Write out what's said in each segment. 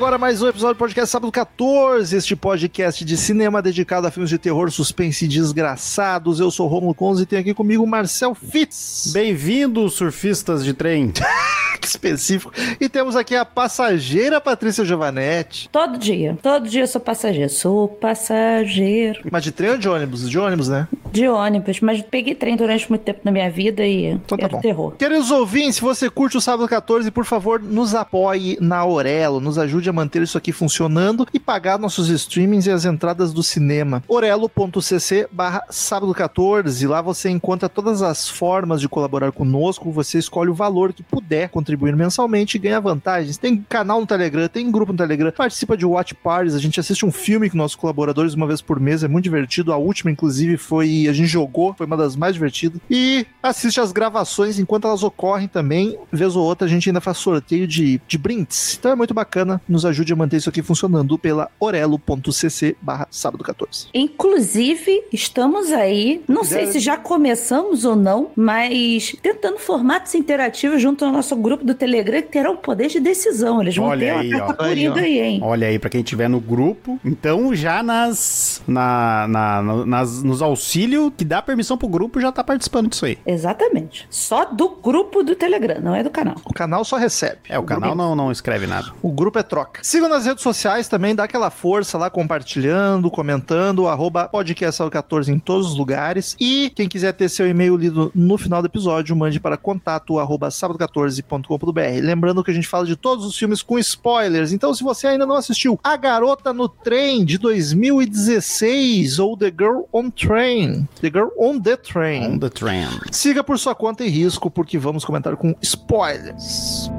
Agora mais um episódio do podcast Sábado 14, este podcast de cinema dedicado a filmes de terror, suspense e desgraçados. Eu sou o Romulo Conze e tenho aqui comigo o Marcel Fitz. Bem-vindos, surfistas de trem. que específico. E temos aqui a passageira Patrícia Giovanetti. Todo dia. Todo dia eu sou passageiro. Sou passageiro. Mas de trem ou de ônibus? De ônibus, né? De ônibus. Mas peguei trem durante muito tempo na minha vida e Então tá bom. terror. Queridos ouvintes, se você curte o Sábado 14, por favor, nos apoie na Aurelo, nos ajude a manter isso aqui funcionando e pagar nossos streamings e as entradas do cinema. orelo.cc barra sábado 14, lá você encontra todas as formas de colaborar conosco, você escolhe o valor que puder contribuir mensalmente e ganha vantagens. Tem canal no Telegram, tem grupo no Telegram, participa de watch parties, a gente assiste um filme com nossos colaboradores uma vez por mês, é muito divertido, a última inclusive foi, a gente jogou, foi uma das mais divertidas. E assiste as gravações enquanto elas ocorrem também, vez ou outra a gente ainda faz sorteio de, de brindes. Então é muito bacana, nos ajude a manter isso aqui funcionando pela orelo.cc barra sábado 14. Inclusive, estamos aí, não sei se já começamos ou não, mas tentando formatos interativos junto ao nosso grupo do Telegram que terão poder de decisão. Eles vão Olha ter aí, uma ó. categoria aí, hein? Olha aí, pra quem tiver no grupo. Então, já nas, na, na- na- nas, nos auxílios que dá permissão pro grupo, já tá participando disso aí. Exatamente. Só do grupo do Telegram, não é do canal. O canal só recebe. É, o canal não, não escreve nada. O grupo é troca. Sigam nas redes sociais também, dá aquela força lá, compartilhando, comentando, arroba podcast14 em todos os lugares. E quem quiser ter seu e-mail lido no final do episódio, mande para contato arroba sábado14.com.br. Lembrando que a gente fala de todos os filmes com spoilers. Então, se você ainda não assistiu A Garota no Trem, de 2016, ou The Girl on Train, The Girl on the Train. On the trend. Siga por sua conta e risco, porque vamos comentar com spoilers.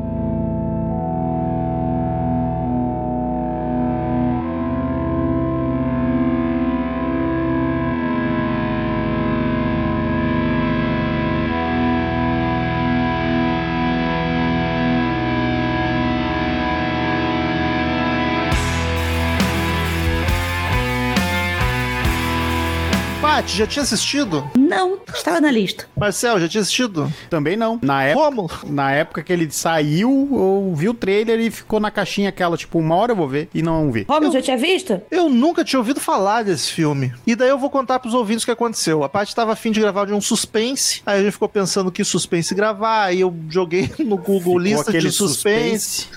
Já tinha assistido? Não, estava na lista. Marcel, já tinha assistido? Também não. Na época, Rômulo? na época que ele saiu, eu vi o trailer e ficou na caixinha aquela, tipo, uma hora eu vou ver e não vi. Romulo, já tinha visto? Eu nunca tinha ouvido falar desse filme. E daí eu vou contar pros ouvintes o que aconteceu. A Paty tava afim de gravar de um suspense, aí a gente ficou pensando que suspense gravar, aí eu joguei no Google Ficou lista de suspense.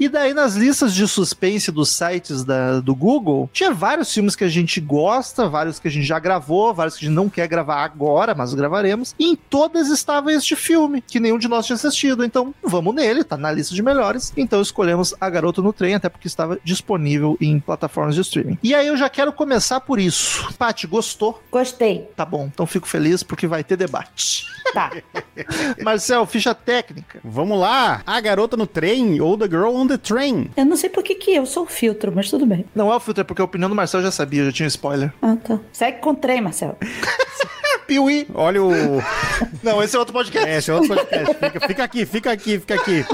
E daí nas listas de suspense dos sites da- do Google, tinha vários filmes que a gente gosta, vários que a gente já gravou, vários que a gente não quer gravar agora, mas gravaremos. E em todas estava este filme, que nenhum de nós tinha assistido. Então vamos nele, tá na lista de melhores. Então escolhemos A Garota no Trem, até porque estava disponível em plataformas de streaming. E aí eu já quero começar por isso. Paty, gostou? Gostei. Tá bom, então fico feliz porque vai ter debate. Tá. Marcel, ficha técnica. Vamos lá! A garota no trem ou The Girl on the Train. Eu não sei por que que eu sou o filtro, mas tudo bem. Não é o filtro, é porque a opinião do Marcel já sabia, já tinha spoiler. Ah, tá. Segue com o trem, Piuí. Olha o. Não, esse é outro podcast. É, esse é outro podcast. Fica, fica aqui, fica aqui, fica aqui.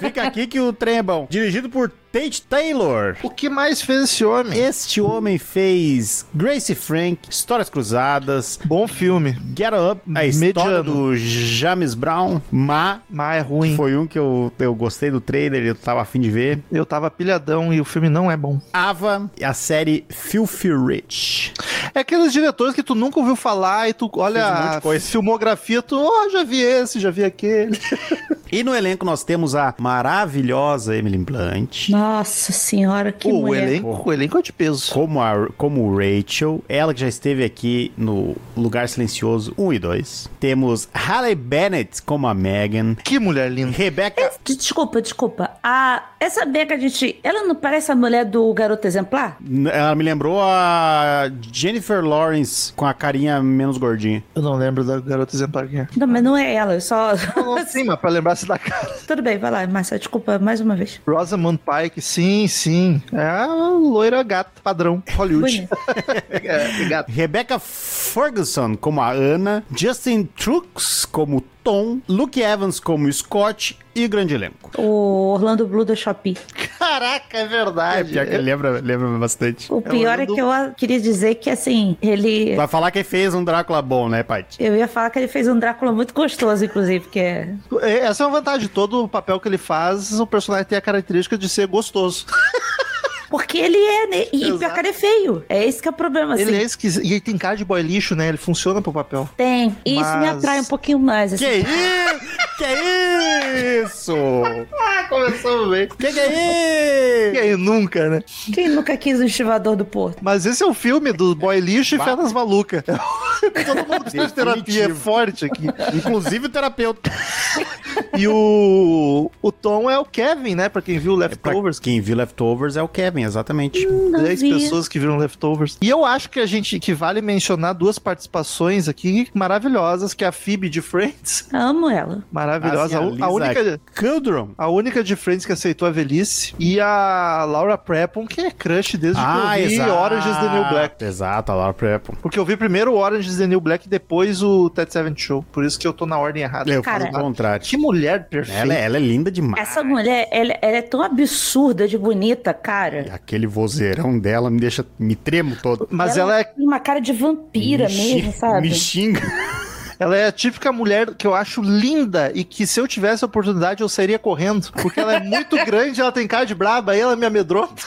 Fica aqui que o trem é bom. Dirigido por Tate Taylor. O que mais fez esse homem? Este homem fez Gracie Frank, Histórias Cruzadas, Bom filme, Get Up, a história Mediano. do James Brown, Ma. mas é ruim. Foi um que eu, eu gostei do trailer, eu tava afim de ver. Eu tava pilhadão e o filme não é bom. Ava e a série Filthy Rich. É aqueles diretores que tu nunca ouviu falar e tu olha Fez um monte de a coisa. filmografia, tu, ó, já vi esse, já vi aquele. E no elenco nós temos a maravilhosa Emily Blunt. Nossa senhora, que o mulher. elenco, o elenco é de peso. Como, a, como Rachel, ela que já esteve aqui no Lugar Silencioso 1 e 2. Temos Halle Bennett como a Megan. Que mulher linda. Rebecca. Desculpa, desculpa. A, essa Becca, gente, ela não parece a mulher do garoto exemplar? Ela me lembrou a Jennifer Lawrence com a carinha menos gordinha. Eu não lembro da garota exemplar quem é. Não, mas não é ela, eu só. Sim, mas pra lembrar-se da cara. Tudo bem, vai lá, Marcelo, desculpa mais uma vez. Rosamund Pike, sim, sim. É a loira gata, padrão, Hollywood. É, gata. Rebecca Ferguson como a Ana. Justin Trucks como Tom. Luke Evans como Scott. E o grande elenco. O Orlando Blue da Shopee. Caraca, é verdade. pior que ele lembra, lembra bastante. O pior é, Orlando- que eu queria dizer que, assim, ele. Vai falar que fez um Drácula bom, né, Paty? Eu ia falar que ele fez um Drácula muito gostoso, inclusive, que é. É, Essa é uma vantagem. Todo o papel que ele faz, o personagem tem a característica de ser gostoso. Porque ele é, né? E Exato. pior que ele é feio. É esse que é o problema, assim. Ele é esquisito. E ele tem cara de boy lixo, né? Ele funciona pro papel. Tem. E isso me Mas- atrai um pouquinho mais, assim. Que isso? Que isso? Ah, começamos bem. Que que é E isso? aí, nunca, né? Quem nunca quis um estivador do Porto? Mas esse é o filme do boy lixo e feras malucas. Todo mundo precisa de terapia, é forte aqui. Inclusive o terapeuta. E o, o Tom é o Kevin, né? Pra quem viu Pra Leftovers. quem viu Leftovers é o Kevin, exatamente. Não 10 vi. pessoas que viram Leftovers. E eu acho que a gente que vale mencionar duas participações aqui maravilhosas, que é a Phoebe de Friends. Amo ela. Maravilhosa. Assim, a, a única. Kudron. A única de Friends que aceitou a velhice. E a Laura Prepon, que é crush desde Ah, que eu vi exato. Orange is the New Black. Exato, a Laura Prepon. Porque eu vi primeiro o Orange is the New Black e depois o Ted Seven Show. Por isso que eu tô na ordem errada. Eu Cara, faço o contrário. Que mulher perfeita. Ela, é- ela é linda demais. Essa mulher, ela, ela é tão absurda de bonita, cara. Aquele vozeirão dela me deixa. me tremo todo. Mas ela é, tem uma cara de vampira me mesmo, xinga- sabe? Me xinga. Ela é a típica mulher que eu acho linda e que se eu tivesse a oportunidade eu sairia correndo. Porque ela é muito grande, ela tem cara de braba, aí ela me amedronta.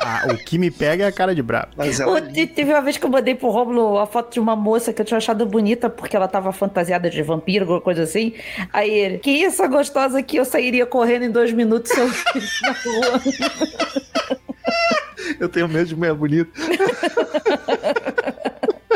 Ah, o que me pega é a cara de brabo. É teve uma vez que eu mandei pro Romulo a foto de uma moça que eu tinha achado bonita porque ela tava fantasiada de vampiro, alguma coisa assim. Aí ele, que essa gostosa aqui, eu sairia correndo em dois minutos se eu na rua. Eu tenho medo de mulher bonita.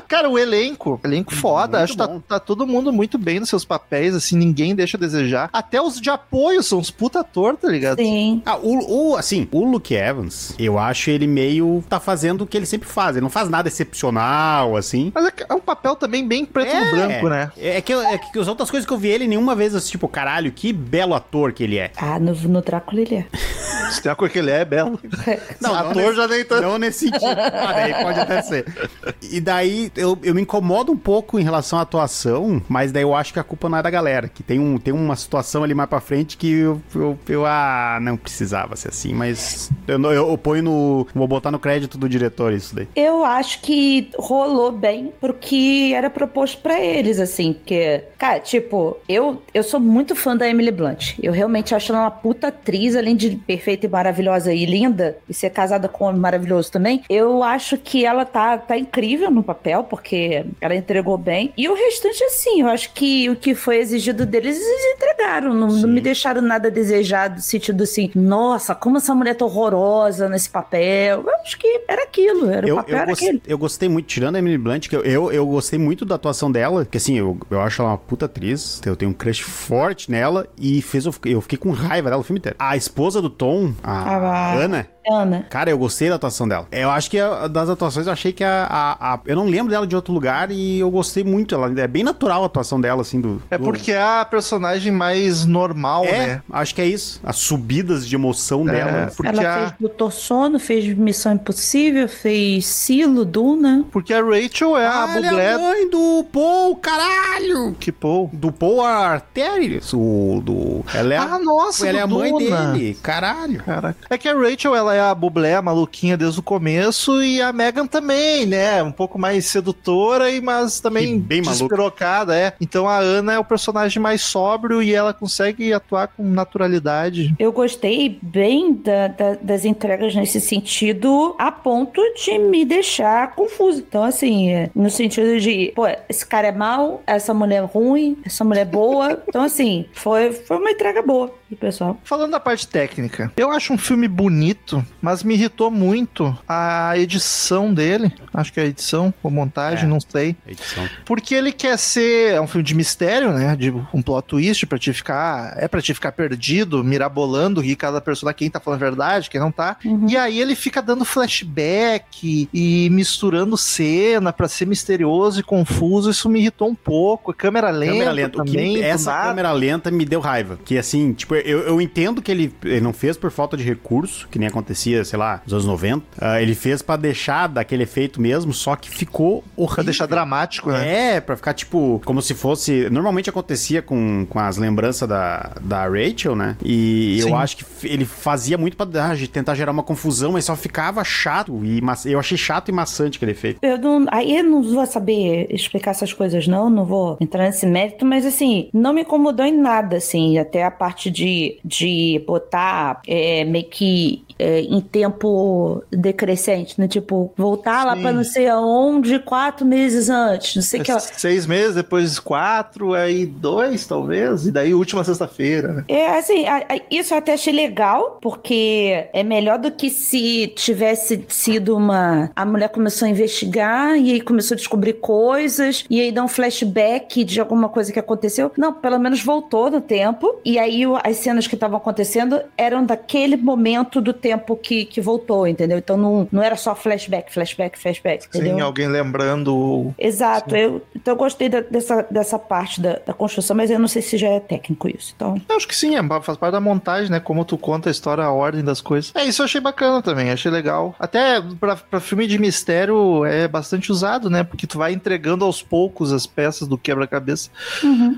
Cara, o elenco, elenco foda, Muito acho que tá, tá todo mundo muito bem nos seus papéis, assim, ninguém deixa a desejar. Até os de apoio são uns puta ator, tá ligado? Sim. Ah, o, o- assim, o Luke Evans, eu acho ele meio. tá fazendo o que ele sempre faz. Ele não faz nada excepcional, assim. Mas é, que é um papel também bem preto no branco, né? É que, eu- é que as outras coisas que eu vi ele, nenhuma vez, assim, tipo, caralho, que belo ator que ele é. Ah, no, no Drácula ele é. Se coisa que ele é, é belo. Não, não ator nesse- já nem tanto. Não nesse sentido. Ah, daí pode até ser. E daí eu, eu me incomodo um pouco em relação à atuação, mas daí eu acho que a culpa não é da galera. Que tem, um, tem uma situação ali mais pra frente que eu, eu, eu- ah, não precisava ser assim, mas eu, eu, eu ponho no. Vou botar no crédito do diretor isso daí. Eu acho que rolou bem pro que era proposto pra eles, assim, porque, cara, tipo, eu, eu sou muito fã da Emily Blunt. Eu realmente acho ela uma puta atriz, além de perfeita e maravilhosa e linda, e ser casada com um homem maravilhoso também. Eu acho que ela tá, tá incrível no papel, porque ela entregou bem. E o restante, assim, eu acho que o que foi exigido deles, eles entregaram. Não, não me deixaram nada desejado, no sentido assim, nossa, como essa mulher tá horrorosa nesse papel. Eu acho que era aquilo, era o Eu, papel eu, era gos- aquele. eu gostei muito, tirando a Emily Blunt, que eu, eu, eu gostei muito da atuação dela, que assim, eu, eu acho ela uma puta atriz, eu tenho um crush forte nela, e fez eu, fiquei- eu fiquei com raiva dela o filme inteiro. A esposa do Tom, a Ah, Ana, Ana. Cara, eu gostei da atuação dela. Eu acho que a- das atuações, eu achei que a, a- a- Eu não lembro dela de outro lugar e eu gostei muito. Ela é bem natural a atuação dela, assim, do. É do- porque é a personagem mais normal, É, né? acho que é isso. As subidas de emoção É, dela. porque ela a, fez Doutor Sono, fez Missão Impossível, fez Silo, Duna. porque a Rachel é a Ah, ela é bublé a mãe do Paul, caralho! que Paul. Do Paul Arterius, o do... Ela é, Ah, nossa, ela é a mãe Duna. dele, caralho. Caraca. É que a Rachel, ela é a Bublé, a maluquinha desde o começo, e a Megan também, né? Um pouco mais sedutora, e mas também E bem maluca. despirocada, é. Então a Ana é o personagem mais sóbrio e ela consegue atuar com naturalidade. Eu gostei bem da- da- das entregas nesse sentido, a ponto de me deixar confuso. Então, assim, é, no sentido de, pô, esse cara é mau, essa mulher é ruim, essa mulher é boa. Então, assim, foi, foi uma entrega boa do pessoal. Falando da parte técnica, eu acho um filme bonito, mas me irritou muito a edição dele. Acho que é a edição ou montagem, É. não sei. Edição. Porque ele quer ser. É um filme de mistério, né? De um plot twist pra te ficar. É pra te ficar perdido, mirabolando e cada personagem quem tá falando a verdade, quem não tá. Uhum. E aí ele fica dando flashback e misturando cena pra ser misterioso e confuso. Isso me irritou um pouco. Câmera lenta, Câmera lenta. O que- também. essa nada. câmera lenta me deu raiva. Que assim, tipo, eu, eu entendo que ele, ele não fez por falta de recurso, que nem acontecia, sei lá, nos anos 90. Ah, ele fez pra deixar daquele efeito mesmo, só que ficou horrível. Pra deixar dramático, né? É, pra ficar tipo, como se fosse. Normalmente acontecia com, com as lembranças da, da Rachel, né? E Sim. eu acho que ele fazia muito pra ah, tentar gerar uma confusão, mas só ficava chato. E ma- eu achei chato e maçante aquele efeito. Eu não, aí eu não vou saber explicar essas coisas, não, não vou entrar nesse mérito, mas assim, não me incomodou em nada, assim, até a parte de, de botar é, meio que é, em tempo decrescente, né? Tipo, voltar lá Sim. pra não sei aonde quatro meses antes, não sei o que. ó. Seis meses, depois quatro, aí dois, talvez, e daí última sexta-feira, né? É, assim, a- a- isso eu até achei legal, porque é melhor do que se tivesse sido uma. A mulher começou a investigar e aí começou a descobrir coisas, e aí dá um flashback de alguma coisa que aconteceu. Não, pelo menos voltou no tempo, e aí o- as cenas que estavam acontecendo eram daquele momento do tempo que, que voltou, entendeu? Então não, não era só flashback, flashback, flashback, entendeu? Sim, alguém lembrando. Exato, eu, então eu gostei da- dessa, dessa parte da, da construção, mas eu não sei se já é técnico isso. Então, Eu acho que sim, é, faz parte da montagem, né? Como tu conta a história, a ordem das coisas. É, isso eu achei bacana também, achei legal. Até pra, pra filme de mistério é bastante usado, né? Porque tu vai entregando aos poucos as peças do quebra-cabeça.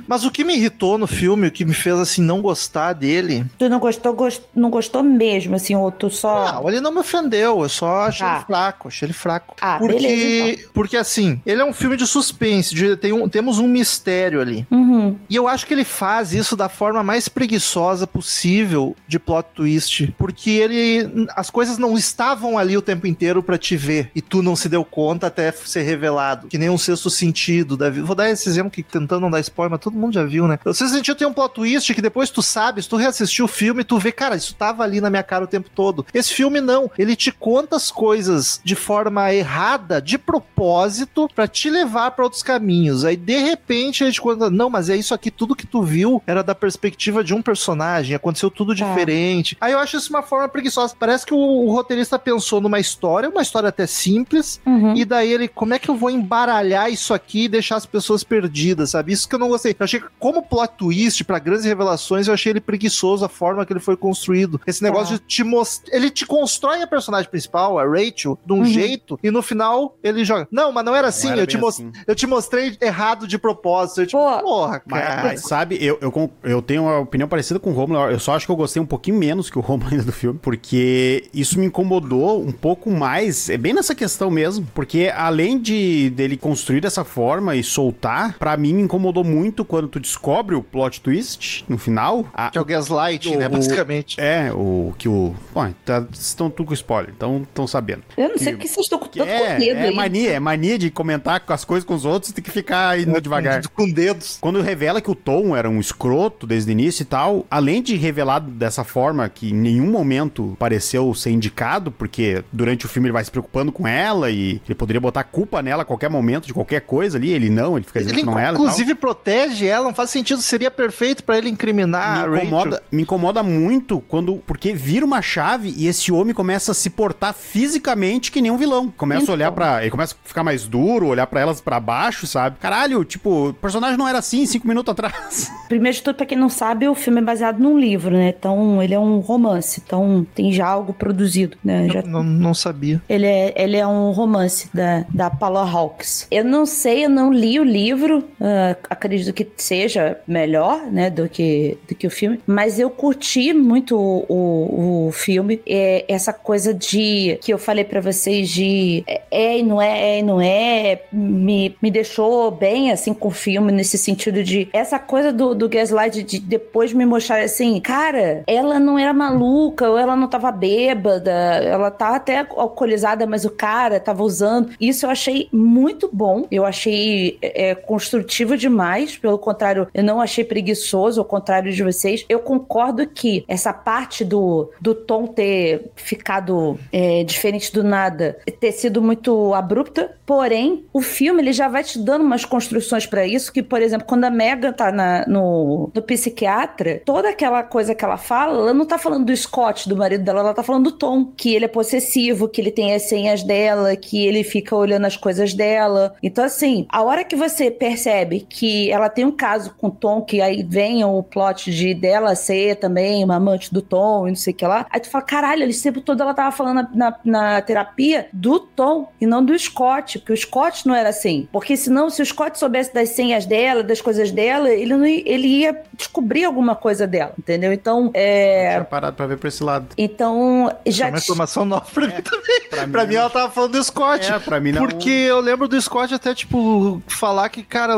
Mas o que me irritou no filme, o que me fez assim não gostar dele. Tu não gostou, gost- não gostou mesmo, assim, ou tu só. Não, ele não me ofendeu, eu só achei Tá. ele fraco, achei ele fraco. Ah, porque, beleza, porque assim, ele é um filme de suspense, de- tem um- temos um mistério ali. Uhum. E eu acho que ele faz isso da forma mais preguiçosa possível de plot twist, porque ele as coisas não estavam ali o tempo inteiro pra te ver e tu não se deu conta até ser revelado, que nem um sexto sentido da vida. Vou dar esse exemplo que tentando não dar spoiler, mas todo mundo já viu, né? O sexto sentido tem um plot twist que depois tu sabe, se tu reassistir o filme, tu vê, cara, isso tava ali na minha cara o tempo todo. Esse filme não, ele te conta as coisas de forma errada, de propósito, pra te levar pra outros caminhos. Aí de repente ele te conta, não, mas é isso aqui, tudo que tu viu era da perspectiva de um personagem, aconteceu tudo Tá. diferente. Aí eu acho isso uma forma preguiçosa. Parece que o, o roteirista pensou numa história, uma história até simples, Uhum. e daí ele, como é que eu vou embaralhar isso aqui e deixar as pessoas perdidas, sabe? Isso que eu não gostei. Eu achei que, como plot twist pra grandes revelações, eu achei ele preguiçoso a forma que ele foi construído. Esse negócio Tá. de te mostrar. Ele te constrói a personagem principal, a Rachel, de um Uhum. jeito, e no final ele joga. Não, mas não era assim. era eu, te assim. eu te mostrei errado de propósito. Eu, tipo, Pô, porra, Mas, cara. mas sabe, eu, eu, eu tenho uma opinião parecida com o Romulo. Eu só acho que eu gostei um pouquinho menos que o Romulo ainda do filme, porque isso me incomodou um pouco mais. É bem nessa questão mesmo. Porque além de dele construir dessa forma e soltar, pra mim me incomodou muito quando tu descobre o plot twist no final. A- Que é o gaslight, o- né? o- Basicamente. É, o que o. Bom, tá, estão tudo com spoiler, então estão sabendo. Eu não sei o Que- vocês estão com tanto é, com medo é aí. mania, é mania de comentar com as coisas com os outros, tem que ficar indo devagar. Com dedos. Quando revela que o Tom era um escroto desde o início e tal, além de revelar dessa forma que em nenhum momento pareceu ser indicado, porque durante o filme ele vai se preocupando com ela e ele poderia botar culpa nela a qualquer momento de qualquer coisa ali, ele não, ele fica dizendo Ele que não é ela inclusive protege ela, não faz sentido, seria perfeito pra ele incriminar a me Rachel. Incomoda, me incomoda muito quando. Porque vira uma chave e esse homem começa a se portar fisicamente que nem um vilão. Começa Então. a olhar pra. Ele começa a ficar mais duro, olhar pra elas pra baixo, sabe? Caralho, tipo, o personagem não era assim cinco minutos atrás. Primeiro de tudo, pra quem não sabe, o filme é baseado num livro, né? Então, ele é um romance. Então, tem já algo produzido, né? Já Não, não sabia. Ele é, ele é um romance da, da Paula Hawks. Eu não sei, eu não li o livro. ah, acredito que seja melhor, né, do que, do que o filme. Filme, mas eu curti muito o, o, o filme. É, essa coisa de que eu falei para vocês de é, é e não é, é e não é, me, me deixou bem assim com o filme, nesse sentido de essa coisa do, do Gaslight de depois me mostrar assim, cara, ela não era maluca, ou ela não tava bêbada, ela tá até alcoolizada, mas o cara tava usando. Isso eu achei muito bom. Eu achei é, construtivo demais. Pelo contrário, eu não achei preguiçoso, ao contrário de vocês. Eu concordo que essa parte do, do tom ter ficado é, diferente do nada, ter sido muito abrupta, porém, o filme ele já vai te dando umas construções para isso, que, por exemplo, quando a Megan tá na, no, no psiquiatra, toda aquela coisa que ela fala, ela não tá falando do Scott, do marido dela, ela tá falando do Tom, que ele é possessivo, que ele tem as senhas dela, que ele fica olhando as coisas dela. Então, assim, a hora que você percebe que ela tem um caso com o Tom, que aí vem o plot de dela ser também uma amante do Tom e não sei o que lá, aí tu fala, caralho, ele tempo todo ela tava falando na, na, na terapia do Tom e não do Scott, porque o Scott não era assim. Porque senão, se o Scott soubesse das senhas dela, das coisas dela, ele, não, ele ia descobrir alguma coisa dela, entendeu? Então, é... Eu tinha parado pra ver pra esse lado. Então, já... É uma informação nova pra mim também. Pra, pra mim, ela tava falando do Scott. É, pra mim não. Porque eu lembro do Scott até, tipo, falar que, cara,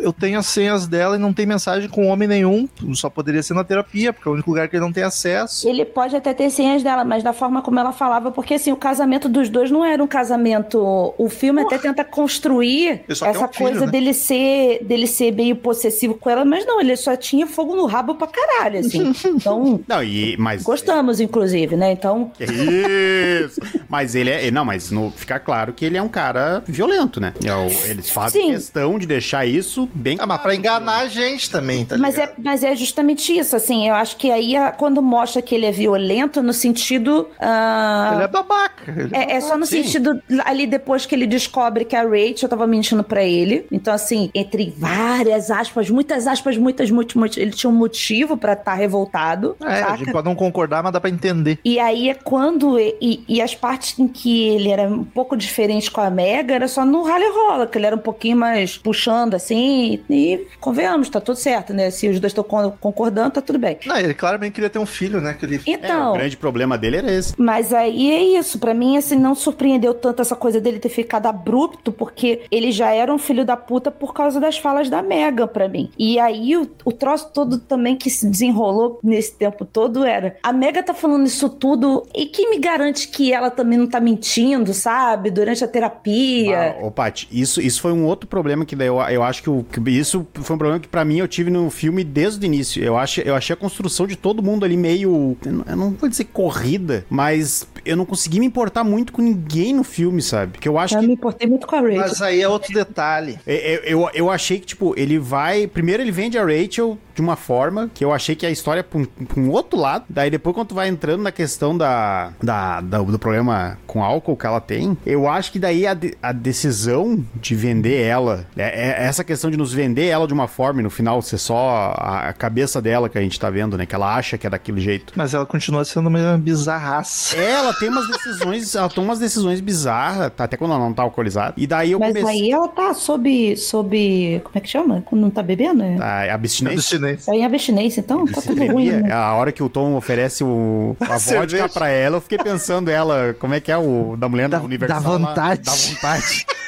eu tenho as senhas dela e não tem mensagem com homem nenhum. Só poderia ser na terapia, porque é o único lugar que ele não tem acesso. Ele pode até ter senhas dela, mas da forma como ela falava, porque assim, o casamento dos dois não era um casamento. O filme Porra. até tenta construir essa um filho, coisa né? dele ser dele ser meio possessivo com ela, mas não, ele só tinha fogo no rabo pra caralho, assim. Então. não, e, mas. Gostamos, inclusive, né? Então. Isso! mas ele é. Não, mas no, fica claro que ele é um cara violento, né? É eles fazem Sim. questão de deixar isso bem. Ah, mas pra enganar a gente também, tá mas é, mas é justamente isso, assim. Eu acho que aí quando mostra que ele é violento, no sentido. Uh... Ele é babaca. Ele é, é, é, só no Sim. sentido ali depois que ele descobre que a Rachel tava mentindo pra ele. Então, assim, entre várias aspas, muitas aspas, muitas, muitas, muitas ele tinha um motivo pra estar tá revoltado. É, saca? a gente pode não concordar, mas dá pra entender. E aí é quando. E, e as partes em que ele era um pouco diferente com a Mega era só no rally rola, que ele era um pouquinho mais puxando assim. E convenhamos, tá tudo certo, né? Se os dois estão concordando, tá tudo bem. Não, ele claramente queria ter um filho, né? Que ele... Então. É, o grande problema dele era esse. Mas aí é isso. para mim, assim, não surpreendeu tanto essa coisa dele ter ficado abrupto, porque ele já era um filho da puta por causa das falas da Mega para mim. E aí o, o troço todo também que se desenrolou nesse tempo todo era: a Mega tá falando isso tudo e quem me garante que ela também não tá mentindo, sabe? Durante a terapia. Ah, ô, Paty, isso, isso foi um outro problema que daí eu, eu acho que, o, que isso foi um problema que para mim eu tive no filme desde o início. Eu, acho, eu achei a construção de todo mundo ali meio. Eu não, vou dizer corrida, mas eu não consegui me importar muito com ninguém no filme, sabe? Porque eu acho eu que. me importei muito com a Rachel. Mas aí é outro detalhe. Eu, é, é, eu, eu achei que, tipo, ele vai. Primeiro ele vende a Rachel de uma forma que eu achei que a história pra um, pra um outro lado. Daí depois, quando tu vai entrando na questão da, da, da do problema com álcool que ela tem, eu acho que daí a, de, a decisão de vender ela, é, é, essa questão de nos vender ela de uma forma e no final ser só a, a, cabeça dela que a gente tá vendo, né? Que ela acha que é daquele jeito. Mas ela continua sendo uma bizarraça. É, ela tem umas decisões, ela toma umas decisões bizarras, tá, até quando ela não tá alcoolizada. E daí eu Mas comecei... aí ela tá sob, sob, como é que chama? Quando não tá bebendo? É? Tá, abstinência. abstinência. É em abstinência, então tá tudo ruim. Né? A hora que o Tom oferece o, a vodka pra ela, eu fiquei pensando ela, como é que é o da mulher da, da Universal? Da vontade. Lá, da vontade.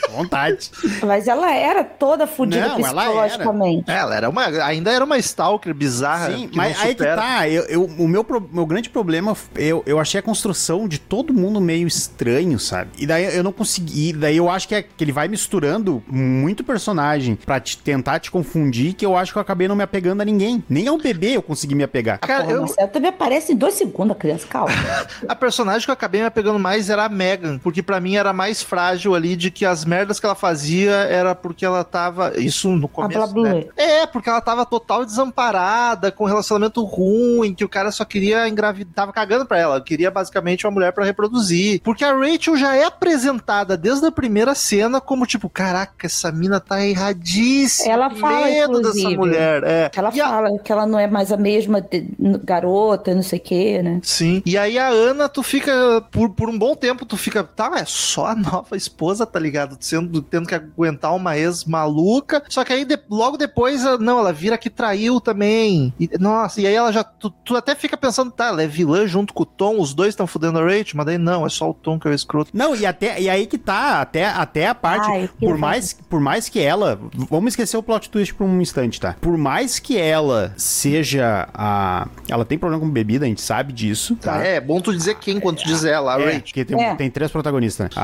vontade. Mas ela era toda fodida psicologicamente. Ela era. ela era. uma, ainda era uma stalker bizarra. Sim, mas aí que tá. Eu, eu, o meu, meu grande problema, eu, eu achei a construção de todo mundo meio estranho, sabe? E daí eu não consegui. Daí eu acho que, é, que ele vai misturando muito personagem pra te, tentar te confundir, que eu acho que eu acabei não me apegando a ninguém. Nem ao bebê eu consegui me apegar. Cara, Porra, eu... Marcelo também aparece em dois segundos, a criança, calma. a personagem que eu acabei me apegando mais era a Megan, porque para mim era mais frágil ali de que as merdas que ela fazia era porque ela tava. Isso no começo. Né? É, porque ela tava total desamparada, com um relacionamento ruim, que o cara só queria engravidar. Tava cagando pra ela. Queria basicamente uma mulher para reproduzir. Porque a Rachel já é apresentada desde a primeira cena como tipo: caraca, essa mina tá erradíssima. Ela fala, medo inclusive, dessa mulher. É. Ela e fala a... que ela não é mais a mesma de... garota, não sei o que, né? Sim. E aí a Ana, tu fica. Por, por um bom tempo, tu fica. Tá, é só a nova esposa, tá ligado? Ligado? Sendo, tendo que aguentar uma ex maluca. Só que aí de- logo depois, ela- não, ela vira que traiu também. E, nossa, e aí ela já. Tu, tu até fica pensando, tá, ela é vilã junto com o Tom, os dois estão fudendo a Rachel, mas daí não, é só o Tom que é o escroto. Não, e até e aí que tá, até, até a parte, Ai, por mais, por mais que ela, vamos esquecer o plot twist por um instante, tá? Por mais que ela seja a, ela tem problema com bebida, a gente sabe disso, tá? É, é bom tu dizer quem quando tu diz ela, a É, Rachel. porque tem, É. tem três protagonistas, né? A,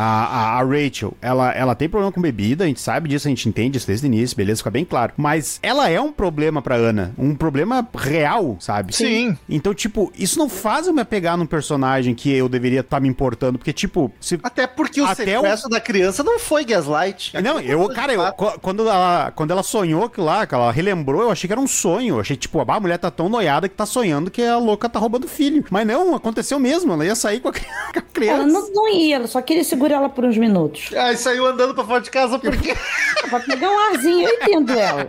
a, a Rachel, ela, ela tem problema com bebida, a gente sabe disso, a gente entende isso desde o início, beleza, fica bem claro. Mas ela é um problema pra Ana, um problema real, sabe? Sim. Então, tipo, isso não faz eu me apegar num personagem que eu deveria estar me importando, porque, tipo, se Até porque o Até o- sequestro da criança não foi gaslight. Não, eu, cara, eu, quando, ela, quando ela sonhou aquilo lá, que ela relembrou, eu achei que era um sonho. Eu achei, tipo, ah, a mulher tá tão noiada que tá sonhando que a louca tá roubando filho. Mas não, aconteceu mesmo. Ela ia sair com a, cri- com a criança. Ela não, não ia, ela só queria segurar ela por uns minutos. Aí saiu andando pra fora de casa porque. Pra pegar um arzinho, eu entendo ela.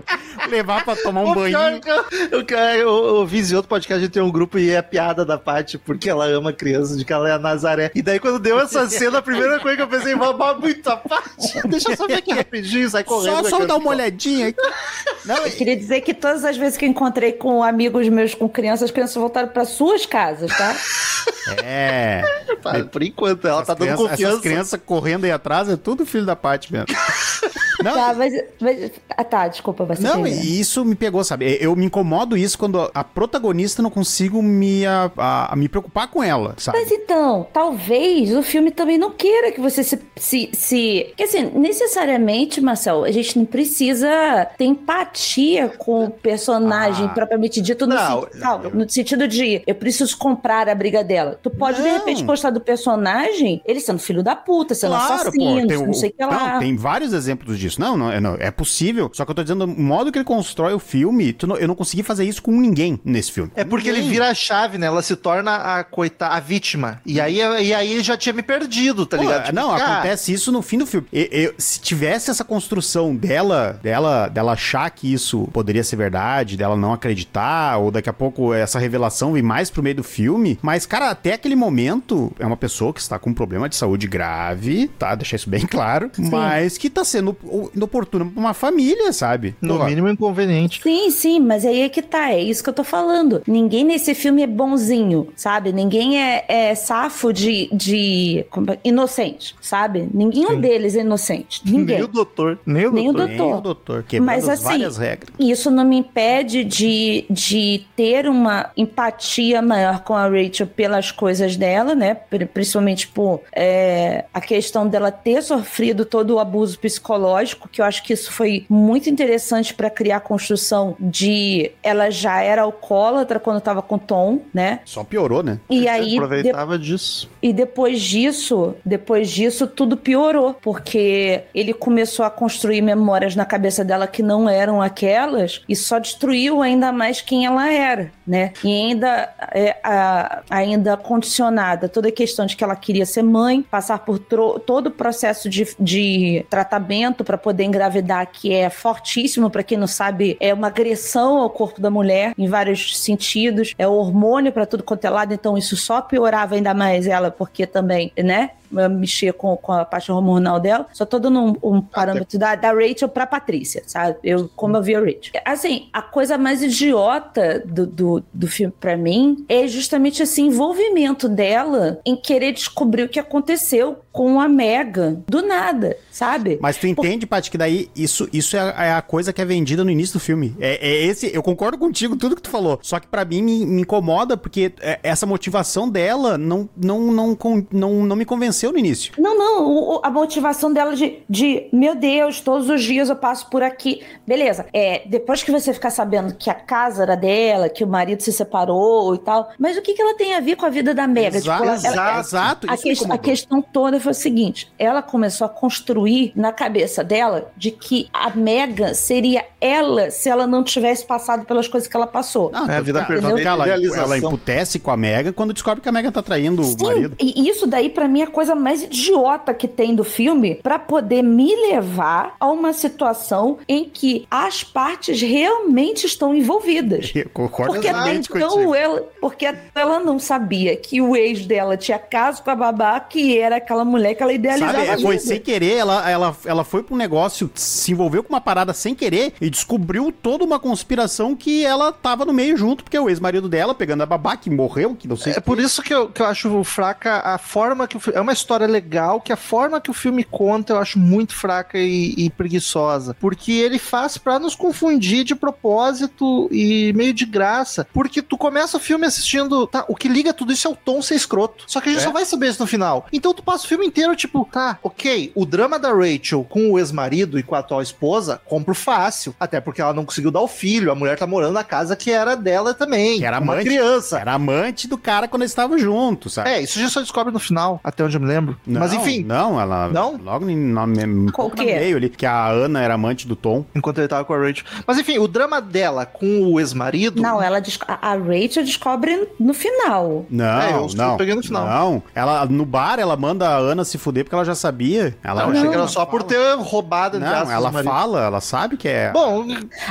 Levar pra tomar um o banho. pior é que eu, eu, eu, eu outro podcast, a gente tem um grupo e é a piada da Paty, porque ela ama criança, de que ela é a Nazaré. E daí, quando deu essa cena, a primeira coisa que eu pensei, babá muito a Paty. Deixa eu só ver aqui rapidinho, sai correndo. Só, só dar uma olhadinha aqui. Não, Eu queria dizer que todas as vezes que eu encontrei com amigos meus com crianças, as crianças voltaram para suas casas, tá? é. Por enquanto, ela tá Essas dando crianças- confiança. Essas crianças correndo aí atrás é tudo filho da parte mesmo. Não, Tá, mas, mas- Ah, tá, desculpa, você Não, e isso me pegou, sabe? Eu me incomodo isso quando a protagonista não consigo me, a, a- a me preocupar com ela, sabe? Mas então, talvez o filme também não queira que você se. se, se... Porque assim, necessariamente, Marcel, a gente não precisa ter empatia com o personagem Ah. propriamente dito no, Não, sentido, calma, no sentido de eu preciso comprar a briga dela. Tu pode, de Não. repente, gostar do personagem, ele sendo filho da puta, sendo assassino, tem, não sei o que lá. Não, tem vários exemplos disso. Não, não, é, não, é possível. Só que eu tô dizendo, o modo que ele constrói o filme, tu não- eu não consegui fazer isso com ninguém nesse filme. É porque ele Ninguém. vira a chave, né? Ela se torna a coitada, a vítima. E aí, e aí ele já tinha me perdido, tá Pô, ligado? Tipo, não, cara, acontece isso no fim do filme. E- eu- se tivesse essa construção dela, dela, dela achar que isso poderia ser verdade, dela não acreditar, ou daqui a pouco essa revelação vir mais pro meio do filme. Mas, cara, até aquele momento, é uma pessoa que está com um problema de saúde grave, tá? Deixar isso bem claro. Mas que tá sendo o- inoportuna pra uma família, sabe? No Pô, mínimo inconveniente. Sim, sim, mas aí é que tá, é isso que eu tô falando. Ninguém nesse filme é bonzinho, sabe? Ninguém é, é safo de, de é? inocente, sabe? Nenhum deles é inocente. Nem Ninguém. o doutor. Nem o Nem o doutor. nem o doutor, quebrando Mas, as assim, várias regras. Isso não me impede de, de ter uma empatia maior com a Rachel pelas coisas dela, né? Pri- Principalmente por é, a questão dela ter sofrido todo o abuso psicológico, que eu acho que isso foi muito interessante para criar a construção de ela já era alcoólatra quando tava com Tom, né? Só piorou, né? E Você aí, de- aproveitava disso. e depois disso, depois disso, tudo piorou, porque ele começou a construir memórias na cabeça dela que não eram aquelas e só destruiu ainda mais quem ela era, né? E ainda, é, a- ainda condicionada toda a questão de que ela queria ser mãe, passar por tro- todo o processo de, de tratamento para poder engravidar, que é fortíssimo, para quem não sabe, é uma agressão ao corpo da mulher em vários sentidos, é hormônio para tudo quanto é lado, então isso só piorava ainda mais ela, porque também, né? Mexer com, com a parte hormonal dela. Só tô dando um, um parâmetro da, da Rachel pra Patrícia, sabe? Eu, como eu vi a Rachel. Assim, a coisa mais idiota do, do, do filme pra mim é justamente esse envolvimento dela em querer descobrir o que aconteceu com a Megan do nada, sabe? Mas tu entende, Paty, que daí isso, isso é, a, é a coisa que é vendida no início do filme. É, é esse, eu concordo contigo, tudo que tu falou. Só que pra mim me, me incomoda porque é, essa motivação dela não, não, não, não, não me convenceu no início. Não, não, o- o- a motivação dela de, de, meu Deus, todos os dias eu passo por aqui. Beleza, é, depois que você ficar sabendo que a casa era dela, que o marido se separou e tal, mas o que, que ela tem a ver com a vida da Mega? Exato, ela- ela- exato. a, ques- a questão toda foi o seguinte: ela começou a construir na cabeça dela de que a Mega seria ela se ela não tivesse passado pelas coisas que ela passou. Não, É, a vida tá, perfeita, ela, ela emputece com a Mega quando descobre que a Mega tá traindo o Sim, marido. e isso daí pra mim é coisa coisa mais idiota que tem do filme pra poder me levar a uma situação em que as partes realmente estão envolvidas. Eu concordo Porque até então contigo. ela, porque até ela não sabia que o ex dela tinha caso com a babá, que era aquela mulher que ela idealizava. Sabe, é, foi vida. sem querer, ela, ela, ela foi pra um negócio, se envolveu com uma parada sem querer e descobriu toda uma conspiração que ela tava no meio junto, porque o ex-marido dela, pegando a babá, que morreu, que não sei É por isso que eu, que eu acho fraca a forma que o filme. É uma história legal, que a forma que o filme conta eu acho muito fraca e, e preguiçosa. Porque ele faz pra nos confundir de propósito e meio de graça. Porque tu começa o filme assistindo. Tá, o que liga tudo isso é o tom ser escroto. Só que a gente É. só vai saber isso no final. Então tu passa o filme inteiro, tipo, tá, ok, o drama da Rachel com o ex-marido e com a atual esposa, compro fácil. Até porque ela não conseguiu dar o filho. A mulher tá morando na casa que era dela também. Que era amante. criança. Era amante do cara quando eles estavam juntos, sabe? É, isso a gente só descobre no final, até onde eu me lembro. Não, Mas enfim, Não, ela. Não? Logo no, no, é? meio ali, que a Ana era amante do Tom. enquanto ele tava com a Rachel. Mas enfim, o drama dela com o ex-marido. Não, ela a Rachel descobre no final. Não, É, eu não. peguei no final. Não. Ela, no bar, ela manda a Ana se fuder porque ela já sabia. Ela, Não, achei que era só por ter roubado Não, ela fala, ela sabe que é. Bom,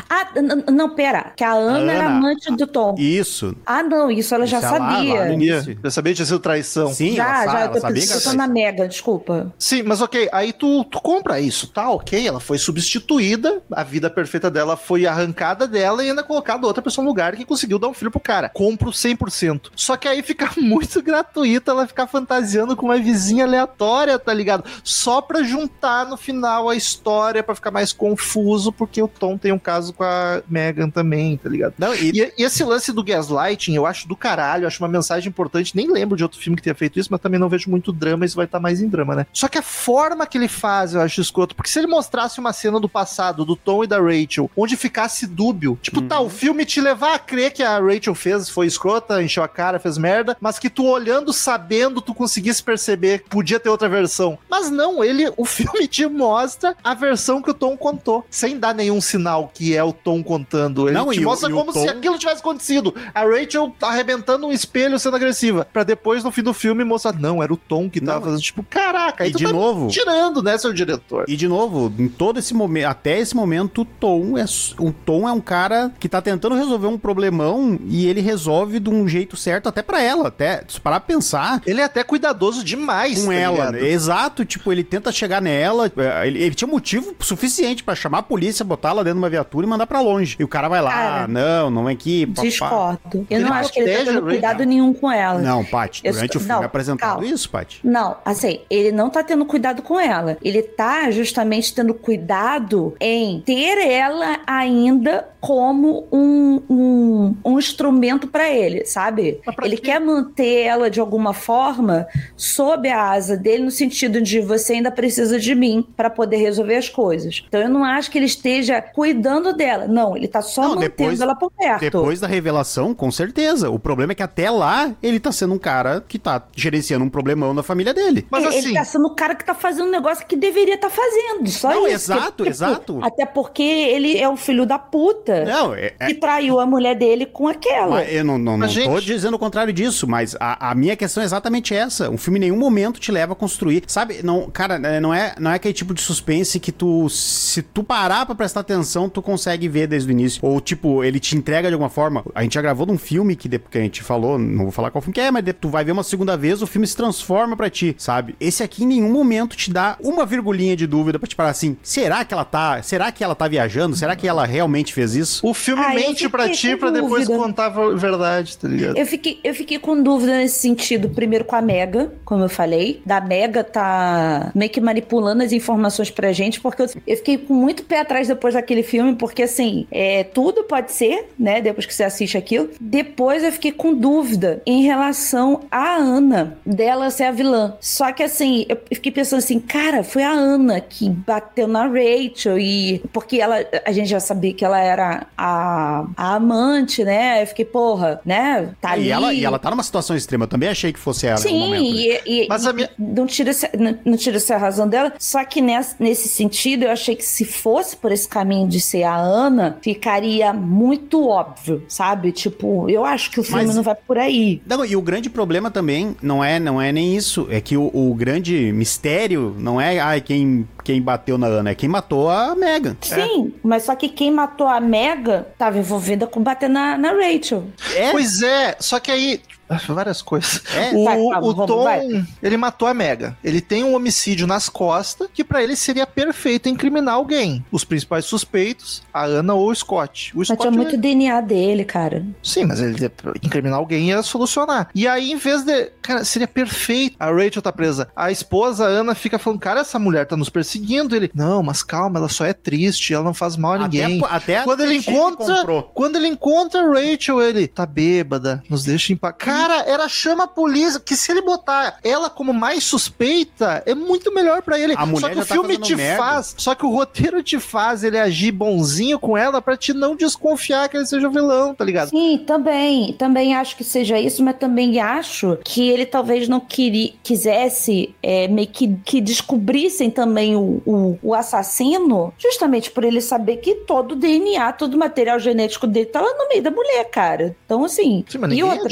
Ah, não, pera. Que a Ana, era Ana. amante do Tom. Isso. Ah, não, isso ela já Isso é lá, sabia. lá no sabia. sabia que tinha sido traição. Sim. Já, ela, já, ela sabia que pensando na Mega, desculpa. mas ok, aí tu, tu compra isso, tá ok, ela foi substituída, a vida perfeita dela foi arrancada dela e ainda colocada outra pessoa no lugar que conseguiu dar um filho pro cara. Compro 100%. Só que aí fica muito gratuito ela ficar fantasiando com uma vizinha aleatória, tá ligado? Só pra juntar no final a história, pra ficar mais confuso, porque o Tom tem um caso com a Megan também, tá ligado? Não, e, E, e esse lance do gaslighting, eu acho do caralho, eu acho uma mensagem importante. Nem lembro de outro filme que tenha feito isso, mas também não vejo muito drama, isso vai estar mais em drama, né? Só que a forma que ele faz, eu acho escroto, porque se ele mostrasse uma cena do passado, do Tom e da Rachel, onde ficasse dúbio, tipo, tá, o filme te levar a crer que a Rachel fez, foi escrota, encheu a cara, fez merda, mas que tu olhando, sabendo, tu conseguisse perceber que podia ter outra versão. Mas não, ele, o filme te mostra a versão que o Tom contou, sem dar nenhum sinal que é o Tom contando. Ele Não, te mostra o como se Tom- aquilo tivesse acontecido. A Rachel tá arrebentando um espelho sendo agressiva. Pra depois, no fim do filme, mostrar, não, era o Tom que tava Não, fazendo. Tipo, caraca, aí e tu de tá novo. tirando, né, seu diretor? E de novo, em todo esse momento, até esse momento, o Tom é o Tom é um cara que tá tentando resolver um problemão e ele resolve de um jeito certo até pra ela, até se parar pra pensar Ele é até cuidadoso demais, com tá ela, né? Exato, tipo, ele tenta chegar nela, é, ele, ele tinha motivo suficiente pra chamar a polícia, botar ela dentro de uma viatura e mandar pra longe. E o cara vai lá, Cara, não, não é aqui, papá. Discordo. Eu Ele não acho que ele tá tendo cuidado nenhum com ela. Não, Paty, Eu durante sou- o filme não, é apresentado calma. isso, Paty. Não, assim, ele não tá tendo cuidado com ela. Ele tá justamente tendo cuidado em ter ela ainda como um, um, um instrumento pra ele, sabe? Pra Ele quer manter ela de alguma forma sob a asa dele, no sentido de você ainda precisa de mim pra poder resolver as coisas. Então eu não acho que ele esteja cuidando dela. Não, ele tá só Não, mantendo depois- ela por perto. Depois da revelação, com certeza. O problema é que até lá ele tá sendo um cara que tá gerenciando um problemão na família dele. Mas ele, assim, ele tá sendo o cara que tá fazendo um negócio que deveria estar fazendo. Só Não, isso. exato, Tipo, exato. Até porque ele é um filho da puta Não, é, é- que traiu a mulher dele com aquela. Mas eu não, não, não Mas, tô gente- dizendo o contrário disso, mas a, a minha questão é exatamente essa. Um filme em nenhum momento te leva a construir. Sabe, não, cara, é, não é, não é aquele tipo de suspense que tu, se tu parar pra prestar atenção, tu consegue ver desde o início. Ou, tipo, ele te entrega de alguma forma. A gente já gravou num filme que, de- que a gente falou, não vou falar qual filme que é, mas de- tu vai ver uma segunda vez, o filme se transforma pra ti, sabe? Esse aqui em nenhum momento te dá uma virgulinha de dúvida pra te parar assim, será que ela tá, será que ela tá viajando? Será que ela realmente fez isso? O filme Ah, mente pra ti pra depois dúvida. contar a verdade, tá ligado? Eu fiquei, eu fiquei com dúvida nesse sentido, primeiro com a Mega, como eu falei. Da Mega tá meio que manipulando as informações pra gente, porque eu, eu fiquei com muito pé atrás depois daquele filme, porque assim, é, tudo pode ser, né, depois que você assiste aquilo. Depois eu fiquei com dúvida em relação à Ana, dela ser a vilã. Só que assim, eu fiquei pensando assim, cara, foi a Ana que bateu na Rachel e... Porque ela, a gente já sabia que ela era a, a, a amante, né? Eu fiquei, porra, né? Tá ali. E ela, e ela tá numa situação extrema. Eu também achei que fosse ela. Sim, momento, né? e, e- Mas a e minha- não tira essa- não, não tira essa razão dela. Só que nessa- nesse sentido, eu achei que se fosse por esse caminho de ser a Ana, ficaria muito óbvio, sabe? Tipo, eu acho que o filme Mas- não vai por aí. Não, e o grande problema também não é, não é nem isso. É que o, o grande mistério não é ai, quem, quem bateu na Ana, é quem matou a Megan. Sim, mas só que quem matou a Mega tava envolvida com bater na, na Rachel. É, Pois é, só que aí. Várias coisas. É? O, Vai, o vamos, Tom, vai. ele matou a Mega. Ele tem um homicídio nas costas que pra ele seria perfeito incriminar alguém. Os principais suspeitos, a Ana ou o Scott. O Mas Scott tinha muito ele- DNA dele, cara. Sim, mas ele incriminar alguém ia solucionar. E aí, em vez de. Cara, seria perfeito. A Rachel tá presa. A esposa, a Ana, fica falando: Cara, essa mulher tá nos perseguindo. Ele, não, mas calma, ela só é triste, ela não faz mal a ninguém. até, até a Quando ele encontra, comprou. quando ele encontra a Rachel, ele tá bêbada, nos deixa em paz. Cara, era chama a polícia, que se ele botar ela como mais suspeita, é muito melhor pra ele. A mulher só que o tá filme te merda. faz, só que o roteiro te faz ele agir bonzinho com ela pra te não desconfiar que ele seja o vilão, tá ligado? Sim, também. Também acho que seja isso, mas também acho que ele talvez não queria, quisesse é, meio que, que descobrissem também o, o, o assassino, justamente por ele saber que todo o DNA, todo o material genético dele tá lá no meio da mulher, cara. Então, assim. Sim, mas e ninguém ia outra,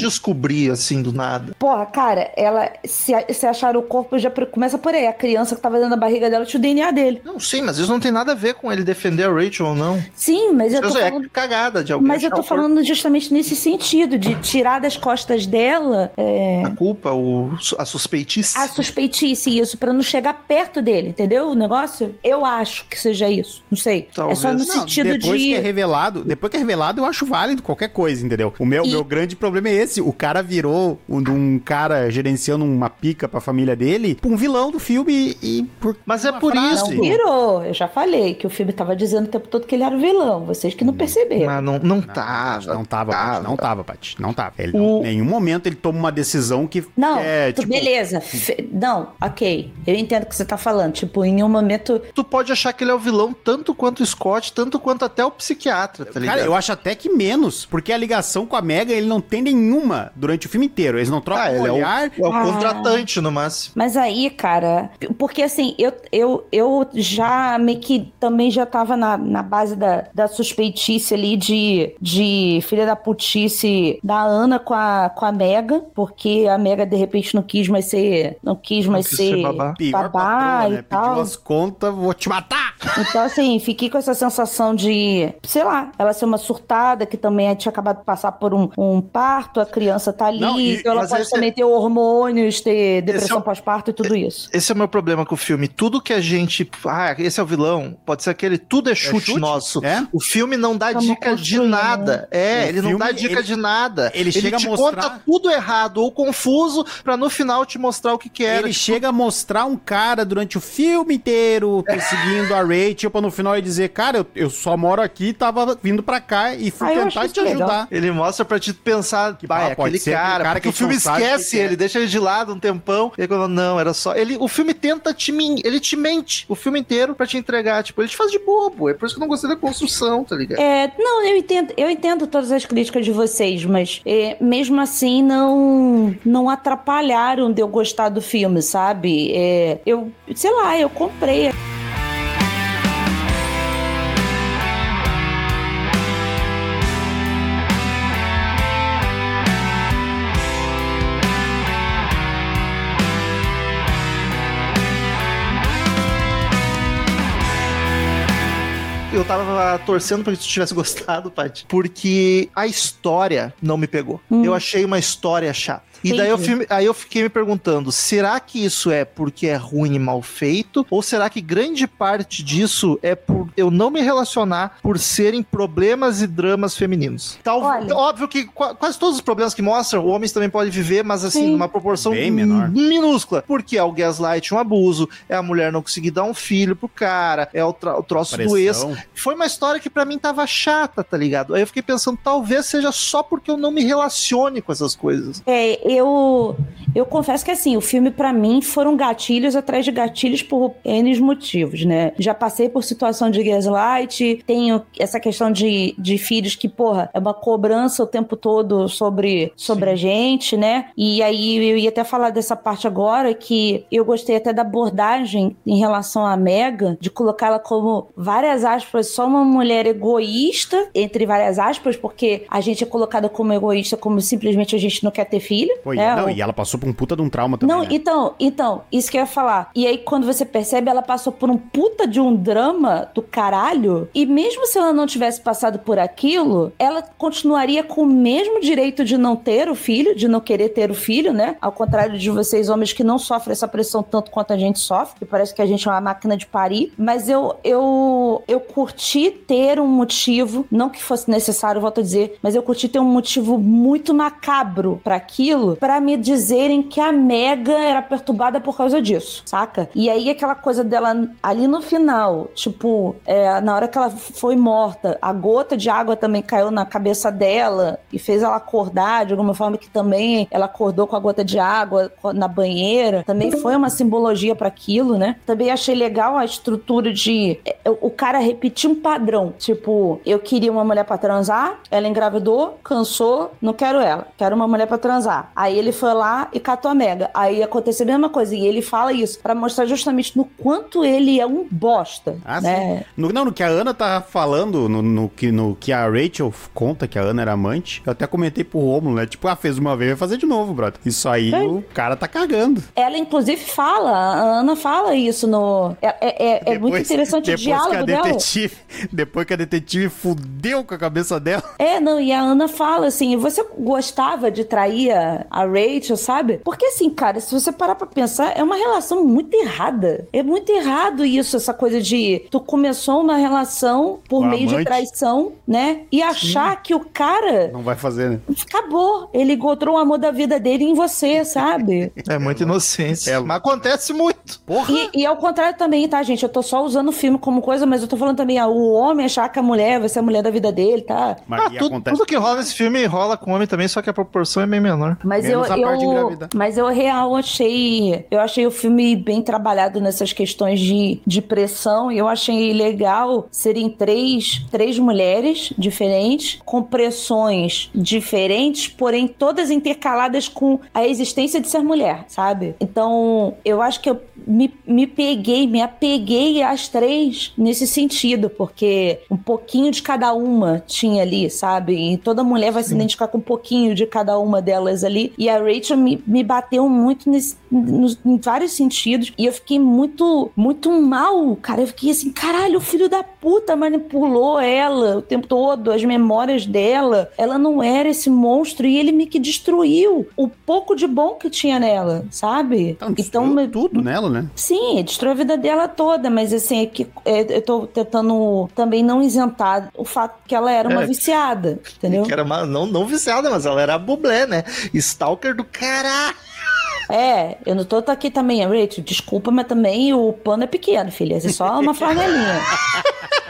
descobrir assim do nada. Porra, cara, ela. Se, se achar o corpo, já começa por aí. A criança que tava dentro da barriga dela tinha o DNA dele. Não, sim, mas isso não tem nada a ver com ele defender a Rachel ou não. Sim, mas eu tô Isso é falando. cagada de alguém. Mas eu tô o corpo. falando justamente nesse sentido, de tirar das costas dela é, A culpa, o, a suspeitice. a suspeitice, isso, pra não chegar perto dele, entendeu? O negócio? Eu acho que seja isso. Não sei. Talvez. É só no Não, sentido depois de. que é revelado, depois que é revelado, eu acho válido qualquer coisa, entendeu? O meu, E- meu grande problema é esse. O cara virou um, um cara gerenciando uma pica pra família dele, pra um vilão do filme e, e por Mas é por frase. isso. Não virou. Eu já falei que o filme tava dizendo o tempo todo que ele era o vilão. Vocês que não perceberam. Mas não, não, tava. Não tava, Paty, não tava, Paty. Não tava. Ele, O- Em nenhum momento ele toma uma decisão que Não, é, tu- tipo... beleza. Fe- Não, ok. Eu entendo o que você tá falando. Tipo, em um momento. Tu pode achar que ele é o vilão tanto quanto o Scott, tanto quanto até o psiquiatra, tá ligado? Cara, eu acho até que menos, porque a ligação com a Mega ele não tem nenhuma durante o filme inteiro. Eles não trocam Ah, ele é o, olhar. é o Ah. contratante no máximo. Mas aí, cara, porque assim, eu, eu, eu já meio que também já tava na, na base da, da suspeitice ali de, de filha da putice da Ana com a, com a Mega, porque a Mega de repente não quis mais ser. Não quis mais quis ser, ser babá. Pior babá patroa, e né? tal. Pediu as contas, vou te matar! Então, assim, fiquei com essa sensação de, sei lá, ela ser uma surtada, que também tinha acabado de passar por um, um parto, a criança tá ali, Não, e- ela pode esse também ter hormônios, ter depressão é o- pós-parto e tudo isso. Esse é o meu problema com o filme. Tudo que a gente. Ah, esse é o vilão. Pode ser aquele. Tudo é chute, chute? nosso. É? O filme não dá Tamo dica de construindo, nada. É, O ele não filme, dá dica ele- de nada. ele chega a te mostrar- conta tudo errado ou confuso pra no final te mostrar o que, que era. Ele chega a mostrar um cara durante o filme inteiro É. perseguindo a Rachel pra no final ele dizer, cara, eu, eu só moro aqui, tava vindo pra cá e fui Ah, tentar te legal. ajudar. Ele mostra pra te pensar que ah, é pode aquele ser cara, cara que o filme esquece que é. ele, deixa ele de lado um tempão, e aí quando não, era só, ele, o filme tenta te ele te mente o filme inteiro pra te entregar, tipo, ele te faz de bobo, é por isso que eu não gostei da construção, tá ligado? É, não, eu entendo, eu entendo todas as críticas de vocês, mas é, mesmo assim não não atrapalharam de eu gostar do filme, sabe? É, eu, sei lá, eu comprei. Tava torcendo pra que tu tivesse gostado, Paty, porque a história não me pegou. Hum. Eu achei uma história chata. E daí eu, aí eu fiquei me perguntando, será que isso é porque é ruim e mal feito? Ou será que grande parte disso é por eu não me relacionar por serem problemas e dramas femininos? Tal, Olha. óbvio que qua- quase todos os problemas que mostram, homens também podem viver, mas assim, Sim. numa proporção Bem menor. minúscula. Porque é o gaslight, um abuso, é a mulher não conseguir dar um filho pro cara, é o, tra- o troço do ex. Pressão. Foi uma história que pra mim tava chata, tá ligado? Aí eu fiquei pensando, talvez seja só porque eu não me relacione com essas coisas. É, eu eu confesso que assim, o filme para mim foram gatilhos atrás de gatilhos por N motivos, né? Já passei por situação de gaslight, tenho essa questão de, de filhos que, porra, é uma cobrança o tempo todo sobre, sobre a gente, né? E aí eu ia até falar dessa parte agora que eu gostei até da abordagem em relação à Mega, de colocá-la como várias aspas, só uma mulher egoísta, entre várias aspas, porque a gente é colocada como egoísta como simplesmente a gente não quer ter filho. Pô, né? não, e ela passou por um puta de um trauma também. Não, né? então, então, isso que eu ia falar. E aí, quando você percebe, ela passou por um puta de um drama do caralho. E mesmo se ela não tivesse passado por aquilo, ela continuaria com o mesmo direito de não ter o filho, de não querer ter o filho, né? Ao contrário de vocês, homens que não sofrem essa pressão tanto quanto a gente sofre, que parece que a gente é uma máquina de parir. Mas eu, eu, eu curti ter um motivo, não que fosse necessário, volto a dizer, mas eu curti ter um motivo muito macabro para aquilo, para me dizerem que a Mega era perturbada por causa disso, saca? E aí aquela coisa dela ali no final, tipo, é, na hora que ela foi morta, a gota de água também caiu na cabeça dela e fez ela acordar de alguma forma que também ela acordou com a gota de água na banheira. Também foi uma simbologia para aquilo, né? Também achei legal a estrutura de é, o cara repetir um padrão, tipo, eu queria uma mulher para transar, ela engravidou, cansou, não quero ela, quero uma mulher para transar. Aí ele foi lá e catou a Mega. Aí aconteceu a mesma coisa. E ele fala isso para mostrar justamente no quanto ele é um bosta. Ah, né? sim. No, não, no que a Ana tá falando, no, no que, no que a Rachel conta que a Ana era amante, eu até comentei pro Romulo, né? Tipo, ah, fez uma vez, vai fazer de novo, brother. Isso aí, É. o cara tá cagando. Ela, inclusive, fala, a Ana fala isso no. É, é- é- é muito Depois- interessante o depois que a diálogo dela. detetive, Depois que a detetive fudeu com a cabeça dela. É, não, e a Ana fala assim: você gostava de trair a, Rachel, sabe? Porque assim, cara, se você parar pra pensar, é uma relação muito errada. É muito errado isso, essa coisa de tu começou uma relação por meio de amante. traição, né? E achar que o cara Não vai fazer, né? acabou. Ele encontrou o amor da vida dele em você, sabe? É muita inocência. É. Mas acontece muito. Porra! E, e ao contrário também, tá, gente? Eu tô só usando o filme como coisa, mas eu tô falando também, ah, o homem achar que a mulher vai ser a mulher da vida dele, tá? Mas Ah, tudo, acontece. tudo que rola nesse filme rola com homem também, só que a proporção é bem menor. Mas eu, Menos eu, engravidar. mas eu real achei, eu achei o filme bem trabalhado nessas questões de, de pressão e eu achei legal serem três, três mulheres diferentes, com pressões diferentes, porém todas intercaladas com a existência de ser mulher, sabe? Então, eu acho que eu me, me peguei, me apeguei às três nesse sentido, porque um pouquinho de cada uma tinha ali, sabe? E toda mulher vai se identificar com um pouquinho de cada uma delas ali. E a Rachel me, me bateu muito nesse, nos- em vários sentidos. E eu fiquei muito, muito mal, cara. Eu fiquei assim, caralho, filho da puta manipulou ela o tempo todo, as memórias dela. Ela não era esse monstro e ele me que destruiu o pouco de bom que tinha nela, sabe? Então, destruiu tudo nela, né? Sim, destruiu a vida dela toda, mas assim, é que é, eu tô tentando também não isentar o fato que ela era uma É. viciada, entendeu? Que era uma, não, não viciada, mas ela era bublé, né? Stalker do caralho. É, eu não tô aqui também, Rachel, desculpa, mas também o pano é pequeno, filha, é só uma flanelinha.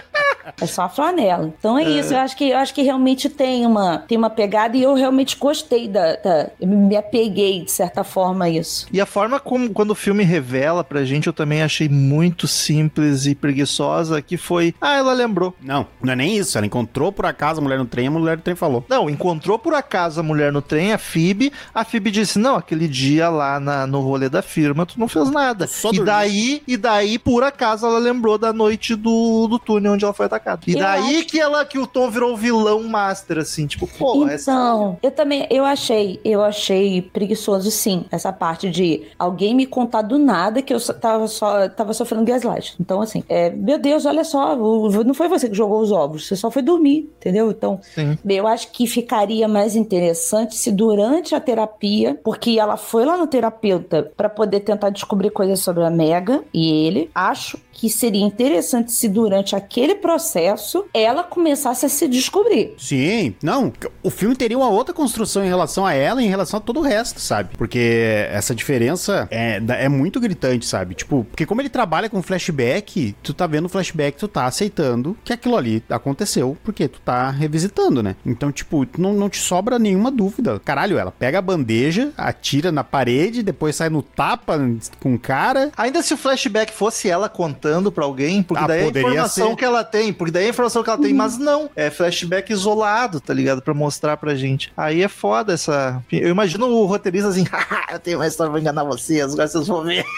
É só a flanela. Então é, isso. Eu acho que eu acho que realmente tem uma, tem uma pegada e eu realmente gostei da, da- eu me apeguei de certa forma a isso. E a forma como quando o filme revela pra gente, eu também achei muito simples e preguiçosa, que foi, ah, ela lembrou. Não, não é nem isso. Ela encontrou por acaso a mulher no trem, a mulher do trem falou. Não, encontrou por acaso a mulher no trem, a Phoebe. A Phoebe disse: Não, aquele dia lá na- no rolê da firma, tu não fez nada. Só e dormi. daí, e daí, por acaso, ela lembrou da noite do, do túnel onde ela foi atacada. E Eu daí que ela que o Tom virou o vilão master, assim, tipo, pô, essa. Então, eu também, eu achei, eu achei preguiçoso sim, essa parte de alguém me contar do nada que eu tava só tava sofrendo gaslight. Então, assim, é, meu Deus, olha só, o- não foi você que jogou os ovos, você só foi dormir, entendeu? Então, Sim. eu acho que ficaria mais interessante se durante a terapia, porque ela foi lá no terapeuta para poder tentar descobrir coisas sobre a Mega e ele, acho que seria interessante se durante aquele processo, ela começasse a se descobrir. Sim, não, o filme teria uma outra construção em relação a ela e em relação a todo o resto, sabe? Porque essa diferença é, é muito gritante, sabe? Tipo, porque como ele trabalha com flashback, tu tá vendo o flashback, tu tá aceitando que aquilo ali aconteceu, porque tu tá revisitando, né? Então, tipo, não, não te sobra nenhuma dúvida. Caralho, ela pega a bandeja, atira na parede, depois sai no tapa com o cara. Ainda se o flashback fosse ela contando pra alguém, porque Ah, daí é a poderia informação ser. que ela tem, porque daí é a informação que ela tem, mas não, é flashback isolado, tá ligado? Pra mostrar pra gente. Aí é foda essa. Eu imagino o roteirista assim, haha, eu tenho uma história pra enganar vocês, agora vocês vão ver.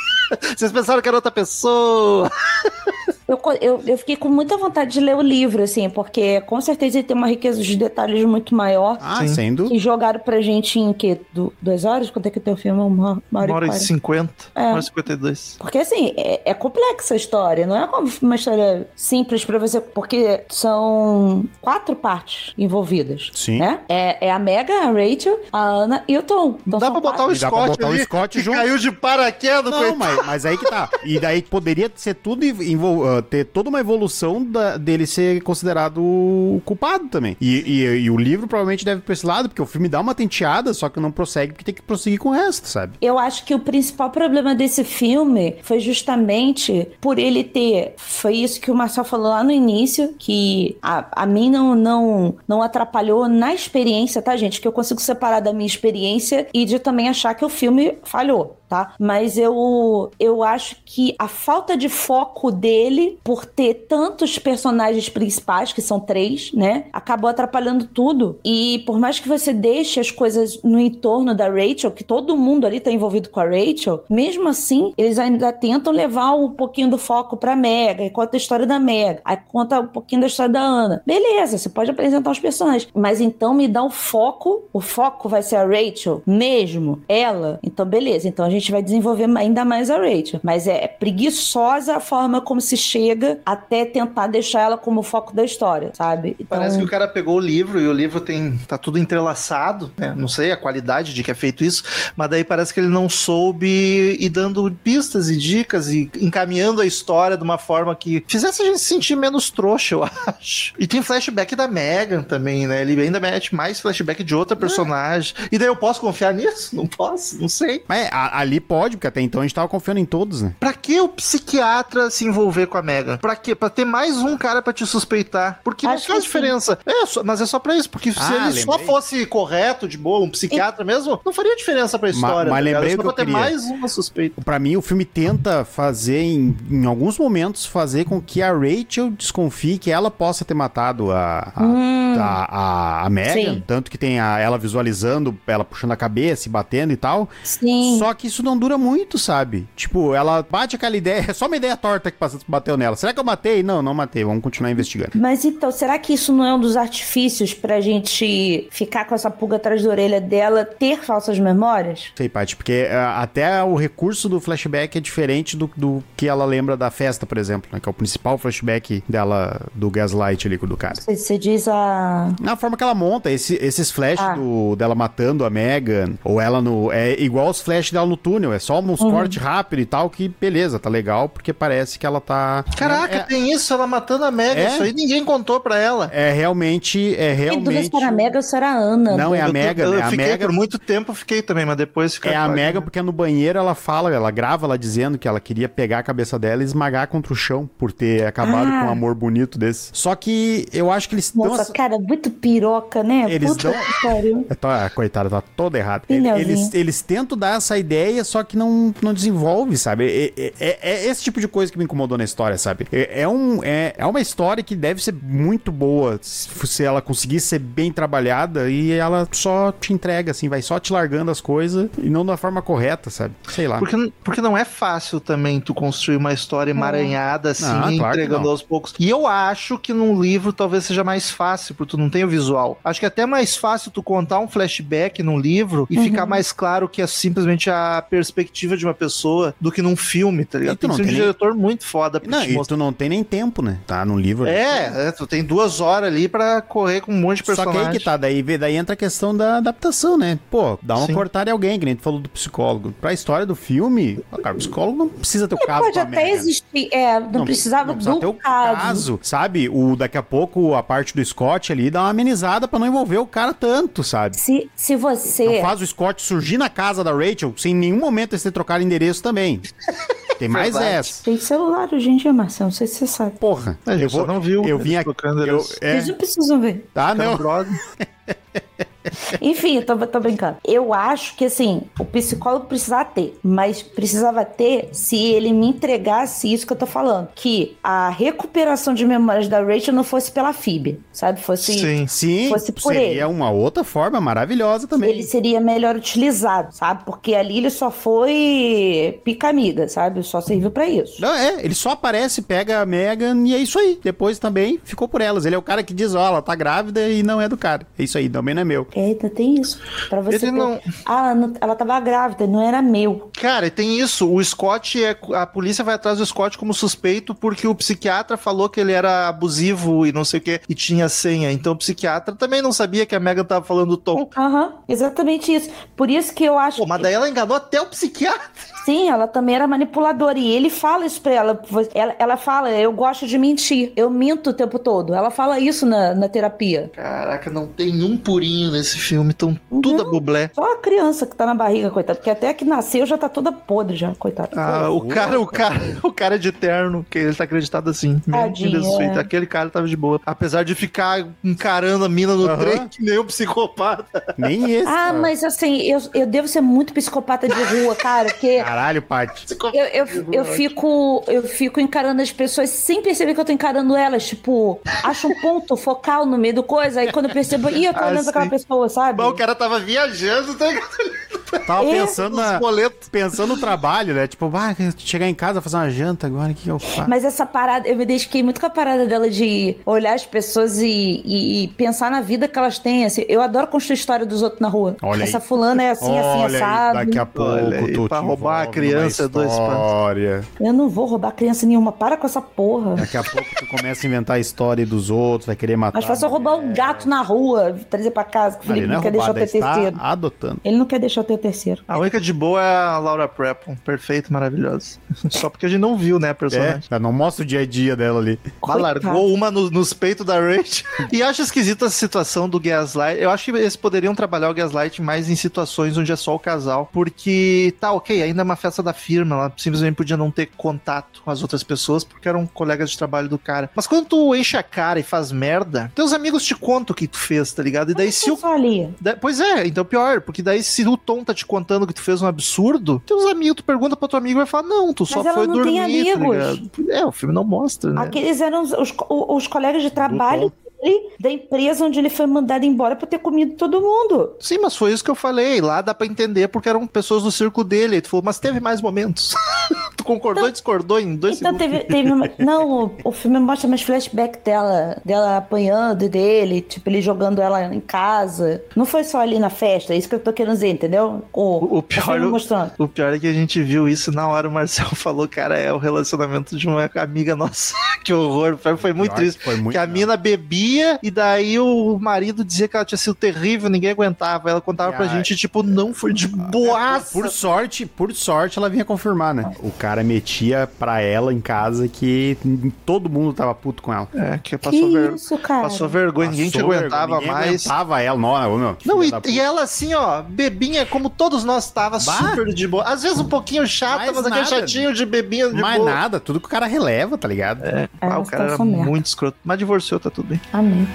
Vocês pensaram que era outra pessoa. Eu, eu, eu fiquei com muita vontade de ler o livro, assim, porque com certeza ele tem uma riqueza de detalhes muito maior. Ah, Sim. dúvida. Que jogaram pra gente em quê? Du- duas horas? Quanto é que tem o filme? Uma, uma hora Uma hora e e quarenta. cinquenta, É. uma hora e cinquenta e dois. Porque assim, é, é complexa a história, não é como uma história simples pra você, porque são quatro partes envolvidas. Sim. Né? É, é a Mega, a Rachel, a Ana e o Tom. Então Dá pra botar quatro. o E dá pra Scott botar o ali, Scott que junto. caiu de paraquedas, Não, mas, mas aí que tá. E daí poderia ser tudo envol- ah, ter toda uma evolução da- dele ser considerado culpado também. E, e- e o livro provavelmente deve ir pra esse lado, porque o filme dá uma tenteada, só que não prossegue porque tem que prosseguir com o resto, sabe? Eu acho que o principal problema desse filme foi justamente por ele ter. Foi isso que o Marcel falou lá no início, que a, a mim não, não, não atrapalhou na experiência, tá, gente? Que eu consigo separar da minha experiência e de também achar que o filme falhou. Tá? Mas eu, eu acho que a falta de foco dele, por ter tantos personagens principais, que são três, né? Acabou atrapalhando tudo. E por mais que você deixe as coisas no entorno da Rachel, que todo mundo ali tá envolvido com a Rachel, mesmo assim, eles ainda tentam levar um pouquinho do foco pra Mega, e conta a história da Mega, aí conta um pouquinho da história da Ana. Beleza, você pode apresentar os personagens, mas então me dá o foco, o foco vai ser a Rachel mesmo, ela. Então beleza, então a gente vai desenvolver ainda mais a Rachel. Mas é preguiçosa a forma como se chega até tentar deixar ela como foco da história, sabe? Então, Parece que o cara pegou o livro e o livro tem tá tudo entrelaçado, né? Não sei a qualidade de que é feito isso, mas daí parece que ele não soube ir dando pistas e dicas e encaminhando a história de uma forma que fizesse a gente se sentir menos trouxa, eu acho. E tem flashback da Megan também, né? Ele ainda mete mais flashback de outra personagem. E daí eu posso confiar nisso? Não posso, não sei. Mas é, a- ali pode, porque até então a gente tava confiando em todos, né? Pra que o psiquiatra se envolver com a Megan? Pra quê? Pra ter mais um cara pra te suspeitar. Porque não Acho faz que diferença. É, só- mas é só pra isso. Porque se Ah, ele só lembrei. fosse correto, de boa, um psiquiatra mesmo, não faria diferença pra história. mas tá ligado? lembrei Só o que pra eu ter queria. mais uma suspeita. Pra mim, o filme tenta fazer, em, em alguns momentos, fazer com que a Rachel desconfie que ela possa ter matado a, a, Hum. a, a, a Megan. Sim. Tanto que tem a, ela visualizando, ela puxando a cabeça e batendo e tal. sim. Só que isso não dura muito, sabe? Tipo, ela bate aquela ideia, é só uma ideia torta que bateu nela. Será que eu matei? Não, não matei. Vamos continuar investigando. Mas então, será que isso não é um dos artifícios pra gente ficar com essa pulga atrás da orelha dela, ter falsas memórias? Sei, Paty, porque ah, até o recurso do flashback é diferente do, do que ela lembra da festa, por exemplo, né? Que é o principal flashback dela, do gaslight ali do cara. Você, diz a. Na forma que ela monta, esse- esses flashes Ah. do- dela matando a Megan, ou ela no. É igual os flashes dela no túnel, é só uns Uhum. cortes rápidos e tal, que beleza, tá legal, porque parece que ela tá. Caraca, é, tem isso, ela matando a Megan. É? Isso aí ninguém contou pra ela. é realmente. É Tem dúvida realmente. se era a Mega ou se era a Ana. Não, é a Eu tô- Megan, Eu a fiquei Megan. por muito tempo, fiquei também, mas depois fica É a. Megan, porque no banheiro ela fala, ela grava ela dizendo que ela queria pegar a cabeça dela e esmagar contra o chão por ter acabado Ah. com um amor bonito desse. Só que eu acho que eles estão. Nossa, cara, muito piroca, né? Eles Puta dão- que pariu. É, tá, coitada, tá toda errada. Eles, eles tentam dar essa ideia, só que não, não desenvolve, sabe? É, é- é esse tipo de coisa que me incomodou na história, sabe? É, é um, é, é uma história que deve ser muito boa se se ela conseguir ser bem trabalhada e ela só te entrega, assim, vai só te largando as coisas e não da forma correta, sabe? Sei lá. Porque, porque não é fácil também tu construir uma história emaranhada assim, Ah, claro entregando aos poucos. E eu acho que num livro talvez seja mais fácil, porque tu não tem o visual. Acho que é até mais fácil tu contar um flashback num livro e Uhum. ficar mais claro que é simplesmente a perspectiva de uma pessoa do que num filme, tá ligado? E tu Tem que não ser um tem nem- diretor muito foda pra Não, te e mostrar. tu não tem nem tempo, né? Tá num livro. É, é, tu tem duas horas ali pra correr com um monte de Só que personagens. aí que tá, daí, vê- daí entra a questão da adaptação, né? Pô, dá uma Sim. cortada em alguém, que nem tu falou do psicólogo. Pra história do filme, cara, o psicólogo não precisa ter o caso Pode até existir, é, não, precisava não precisa do ter o caso. sabe? O, daqui a pouco a parte do Scott ali dá uma amenizada pra não envolver o cara tanto, sabe? Se, se você. Não faz o Scott surgir na casa da Rachel sem em nenhum momento eles ter trocado endereço também. Tem mais Verdade. essa. Tem celular hoje em dia, Marcelo, não sei se você sabe. Porra, A gente só não viu Eu vim aqui. Eu, é, Vocês não precisam ver. tá, não. Enfim, eu tô, tô brincando. Eu acho que, assim, o psicólogo precisava ter, mas precisava ter se ele me entregasse isso que eu tô falando. Que a recuperação de memórias da Rachel não fosse pela Phoebe, sabe? Fosse. Sim. Sim, Fosse por seria ele. uma outra forma maravilhosa também. Ele seria melhor utilizado, sabe? Porque ali ele só foi pica-amiga, sabe? Só serviu pra isso. Não, é, ele só aparece, pega a Megan e é isso aí. Depois também ficou por elas. Ele é o cara que diz, ó, ela tá grávida e não é do cara. É isso aí, também não é meu. Eita, tem isso. Pra você Ele não- Ah, ela tava grávida, não era meu. Cara, tem isso. O Scott é. A polícia vai atrás do Scott como suspeito porque o psiquiatra falou que ele era abusivo e não sei o que, e tinha senha. Então o psiquiatra também não sabia que a Megan tava falando do Tom. Aham, exatamente isso. Por isso que eu acho Pô, mas daí ela enganou até o psiquiatra. Sim, ela também era manipuladora. E ele fala isso pra ela. Ela, ela fala, eu gosto de mentir. Eu minto o tempo todo. Ela fala isso na, na terapia. Caraca, não tem um purinho nesse filme, tão tudo a bublé. Só a criança que tá na barriga, coitada. Porque até que nasceu já tá toda podre já, coitada. Ah, o cara, o cara, o cara é de terno, que ele tá acreditado assim. Tadinho, é. Aquele cara tava de boa. Apesar de ficar encarando a mina no Aham. trem, que nem um psicopata. Nem esse. Ah, cara. mas assim, eu, eu devo ser muito psicopata de rua, cara, porque Caralho, Paty. eu, eu, eu, fico, eu fico encarando as pessoas sem perceber que eu tô encarando elas. Tipo, acho um ponto focal no meio do coisa, aí quando eu percebo, ih, eu tô olhando pra aquela pessoa, sabe? Mas o cara tava viajando, tá ligado? Tava É, pensando, na, boletos. pensando no trabalho, né? Tipo, ah, chegar em casa, fazer uma janta agora, o que que eu faço? Mas essa parada, eu me dediquei muito com a parada dela de olhar as pessoas e, e- e pensar na vida que elas têm. Assim, eu adoro construir história dos outros na rua. Olha Essa aí. fulana é assim, assim, aí, assado. daqui a pouco Olha tu pra roubar a criança, dois panos. história. Eu não vou roubar criança nenhuma. Para com essa porra. Daqui a pouco tu começa a inventar a história dos outros, vai querer matar. Mas fácil eu roubar um gato na rua, trazer pra casa, que o Felipe não é não quer deixar está terceiro. adotando. Ele não quer deixar eu ter terceiro. A única de boa é a Laura Prepon. Perfeita, maravilhosa. Só porque a gente não viu, né, a personagem. É, não mostra o dia a dia dela ali. Mas largou uma no- nos peitos da Rachel. E acho esquisita a situação do Gaslight. Eu acho que eles poderiam trabalhar o Gaslight mais em situações onde é só o casal. Porque, tá, ok, ainda é uma festa da firma. Ela simplesmente podia não ter contato com as outras pessoas porque eram colegas de trabalho do cara. Mas quando tu enche a cara e faz merda, teus amigos te contam o que tu fez, tá ligado? E daí se o ali. Da- Pois é, então pior, porque daí se o Tom tá te contando que tu fez um absurdo, teus amigos, tu pergunta pro teu amigo e vai falar, não, tu só foi dormir, tem tá? É, o filme não mostra, né? Aqueles eram os, os, os colegas de trabalho da empresa onde ele foi mandado embora por ter comido todo mundo. Sim, mas foi isso que eu falei, lá dá pra entender porque eram pessoas do circo dele, tu falou, mas teve mais momentos. concordou e discordou em dois Então segundos. teve, teve uma- não, o, o filme mostra mais flashback dela, dela apanhando dele, tipo ele jogando ela em casa. Não foi só ali na festa, é isso que eu tô querendo dizer, entendeu? O, O- o pior- mostrando. O pior é que a gente viu isso na hora o Marcel falou, cara, é o relacionamento de uma amiga nossa. que horror. Foi, foi muito Pior triste. que foi muito que a não. mina bebia e daí o marido dizia que ela tinha sido terrível, ninguém aguentava. Ela contava E pra a- gente, tipo, não foi de boaça. Por sorte, por sorte, ela vinha confirmar, né? O cara metia pra ela em casa que todo mundo tava puto com ela. É, que Que passou, ver... isso, cara? passou vergonha, ninguém te Passou aguentava ninguém mais. aguentava ela, não, meu. Não, e, e ela assim, ó, bebinha, como todos nós tava, Bah. super de boa. Às vezes um pouquinho chata, Mais mas aquele chatinho de bebinha de Mais boa. nada, tudo que o cara releva, tá ligado? É, É, ah, o cara era muito escroto. Mas divorciou, tá tudo bem. Amém.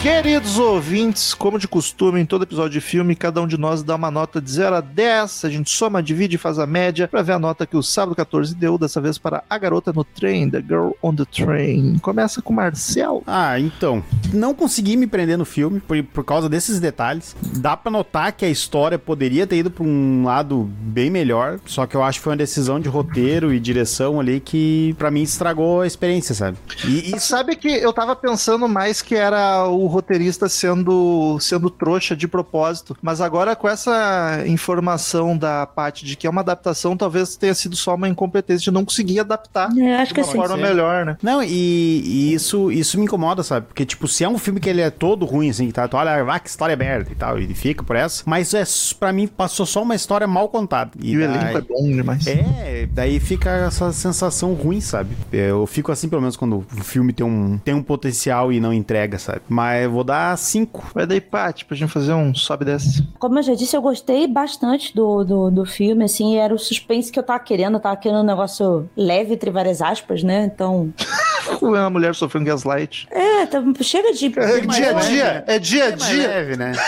Queridos ouvintes, como de costume, em todo episódio de filme, cada um de nós dá uma nota de 0 a 10. A gente soma, divide e faz a média pra ver a nota que o Sábado 14 deu, dessa vez para A Garota no Trem, The Girl on the Train. Começa com o Marcel. Ah, então. Não consegui me prender no filme por, por causa desses detalhes. Dá pra notar que a história poderia ter ido pra um lado bem melhor, só que eu acho que foi uma decisão de roteiro e direção ali que pra mim estragou a experiência, sabe? E, E sabe que eu tava pensando mais que era o roteirista sendo, sendo trouxa de propósito, mas agora com essa informação da parte de que é uma adaptação, talvez tenha sido só uma incompetência de não conseguir adaptar É, acho que de uma assim. forma melhor, né? Não, e, e isso, isso me incomoda, sabe? Porque, tipo, se é um filme que ele é todo ruim, assim, tá? Tu olha, ah, que história merda e tal, e fica por essa. Mas é, pra mim, passou só uma história mal contada. E, o daí- elenco é bom demais. É, daí fica essa sensação ruim, sabe? Eu fico assim, pelo menos, quando o filme tem um, tem um potencial e não entrega, sabe? Mas eu vou dar cinco. Vai daí, Paty, pra gente fazer um sobe desse. Como eu já disse, eu gostei bastante do, do, do filme, assim, era o suspense que eu tava querendo, eu tava querendo um negócio leve, entre várias aspas, né? Então. Uma mulher sofrendo gaslight. É, tá- chega de. É dia a dia, é dia a É dia. leve, né?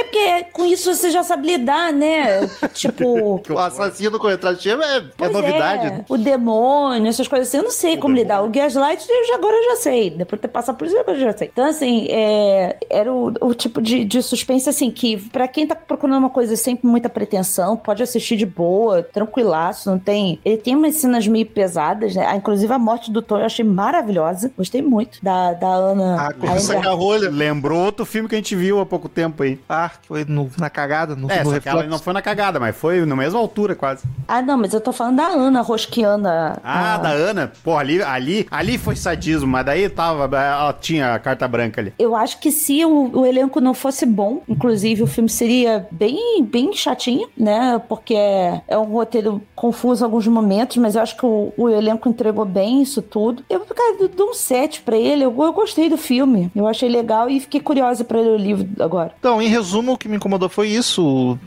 É porque com isso você já sabe lidar, né? Tipo. O assassino com retrativo é, é novidade. é, o demônio, essas coisas assim, eu não sei como lidar. O Gaslight eu já, agora eu já sei. Depois de ter passado por isso, agora eu já sei. Então, assim, é, era o, o tipo de, de suspense, assim, que pra quem tá procurando uma coisa sem muita pretensão, pode assistir de boa, tranquilaço, não tem... Ele tem umas cenas meio pesadas, né? Ah, Inclusive a morte do Thor eu achei maravilhosa. Gostei muito da, da Ana... Ah, a com essa Andrea- rolha. Lembrou outro filme que a gente viu há pouco tempo aí. Ah, que foi no- na cagada, no, É, no reflexo. não foi na cagada, mas foi na mesma altura quase. Ah, não, mas eu tô falando da Ana Rosquiana. Ah, a- da Ana. Pô, ali, ali, ali foi sadismo, mas daí tava, ela tinha a carta branca ali. Eu acho que se o, o elenco não fosse bom, inclusive o filme seria bem, bem chatinho, né? Porque é, é um roteiro confuso em alguns momentos, mas eu acho que o, o elenco entregou bem isso tudo. Eu, cara, dou um 7 pra ele. Eu, eu gostei do filme. Eu achei legal e fiquei curiosa pra ler o livro agora. Então, em resumo, o que me incomodou foi isso.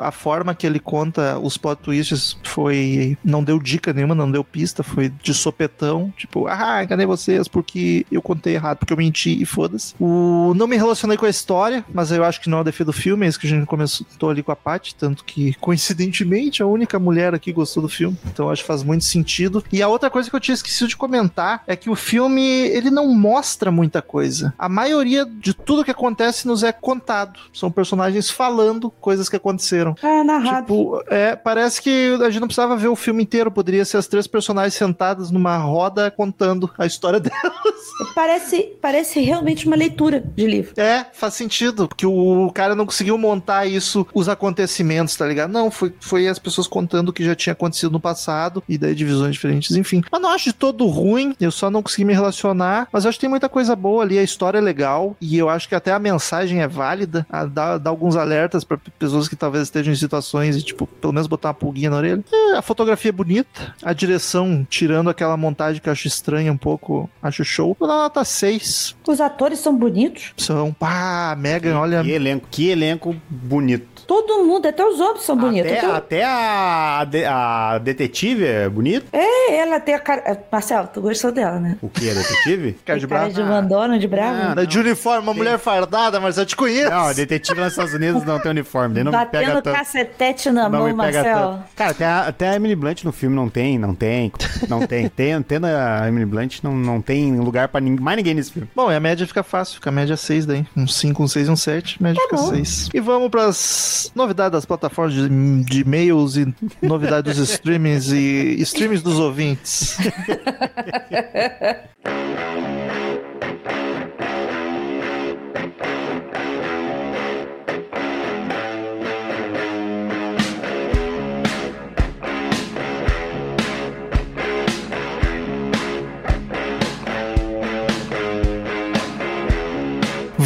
A forma que ele conta os plot twists foi. Não deu dica nenhuma, não deu pista, foi de sopetão. Tipo, ah, enganei vocês porque eu contei errado, porque eu menti e foda-se. O... Não me relacionei com a história, mas eu acho que não é o defeito do filme, é isso que a gente começou ali com a Paty, tanto que, coincidentemente, a única mulher aqui gostou do filme. Então acho que faz muito sentido. E a outra coisa que eu tinha esquecido de comentar é que o filme, ele não mostra muita coisa. A maioria de tudo que acontece nos é contado. São personagens falando coisas que aconteceram. Ah, narrado. Tipo, é, parece que a gente não precisava ver o filme inteiro, poderia ser as três personagens sentadas numa roda contando a história delas. Parece, parece realmente uma leitura de livro. É, faz sentido, porque o cara não conseguiu montar isso, os acontecimentos, tá ligado? Não, foi, foi as pessoas contando o que já tinha acontecido no passado, e daí divisões diferentes, enfim. Mas não acho de todo ruim, eu só não consegui me relacionar, mas acho que tem muita coisa boa ali, a história é legal, e eu acho que até a mensagem é válida, a- dá, dá alguns alertas pra pessoas que talvez estejam em situações e, tipo, pelo menos botar uma pulguinha na orelha. É, a fotografia é bonita, a direção, tirando aquela montagem que eu acho estranha um pouco, acho show. Vou dar nota 6. Os atores são bonitos. São, pá, Megan, olha, Que elenco, que elenco bonito. Todo mundo, até os homens são bonitos. Até, Até- até a, a, de- a detetive é bonito. É, ela tem a cara. é, Marcelo, tu gostou dela, né? O que é detetive? Cara de Tem cara de mandona, de bravo. Ah, Tá de uniforme, uma mulher fardada, mas eu te conheço. Não, detetive nos Estados Unidos não tem uniforme, daí não me pega Batendo tanto. cacetete na Não mão, me pega Marcelo. tanto. Cara, até a, até a Emily Blunt no filme não tem, não tem, não tem. Tem, tendo a Emily Blunt, não, não tem lugar pra ninguém, mais ninguém nesse filme. Bom, e a média fica fácil, fica a média 6 daí. Um 5, um 6, um 7, média fica bom. 6. E vamos pras novidades das plataformas de, de e-mails e novidades dos streamings e streams dos ouvintes.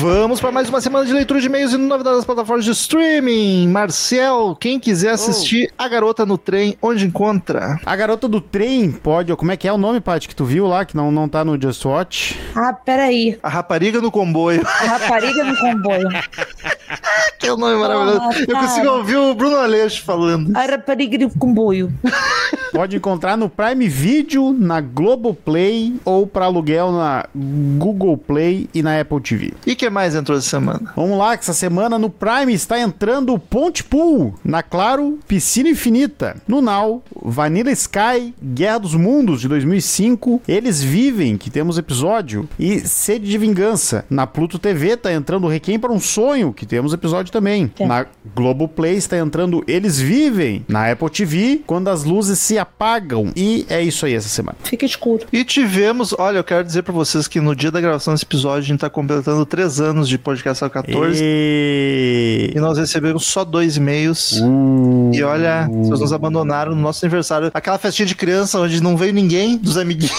Vamos para mais uma semana de leitura de e-mails e novidades das plataformas de streaming. Marcel, quem quiser assistir A Garota no Trem, onde encontra? A garota do trem pode, como é que é o nome, Paty, que tu viu lá, que não, não tá no Just Watch? Ah, peraí. A Rapariga no Comboio. A rapariga no comboio. que é um nome maravilhoso. Ah, Eu consigo ouvir o Bruno Aleixo falando. A rapariga de comboio. Pode encontrar no Prime Video, na Globoplay ou para aluguel na Google Play e na Apple TV. E que mais entrou essa semana? Vamos lá, que essa semana no Prime está entrando Ponte Pool, na Claro, Piscina Infinita, no Now, Vanilla Sky, Guerra dos Mundos de 2005, Eles Vivem, que temos episódio, e Sede de Vingança. Na Pluto TV tá entrando Requiem para um Sonho, que temos episódio também. É. Na Globoplay está entrando Eles Vivem. Na Apple TV, Quando as Luzes se Apagam. E é isso aí essa semana. Fica escuro. E tivemos, olha, eu quero dizer pra vocês que no dia da gravação desse episódio a gente tá completando três anos de podcast 14 E... e nós recebemos só dois e-mails. Uh, E olha, vocês nos abandonaram no nosso aniversário. Aquela festinha de criança onde não veio ninguém dos amiguinhos.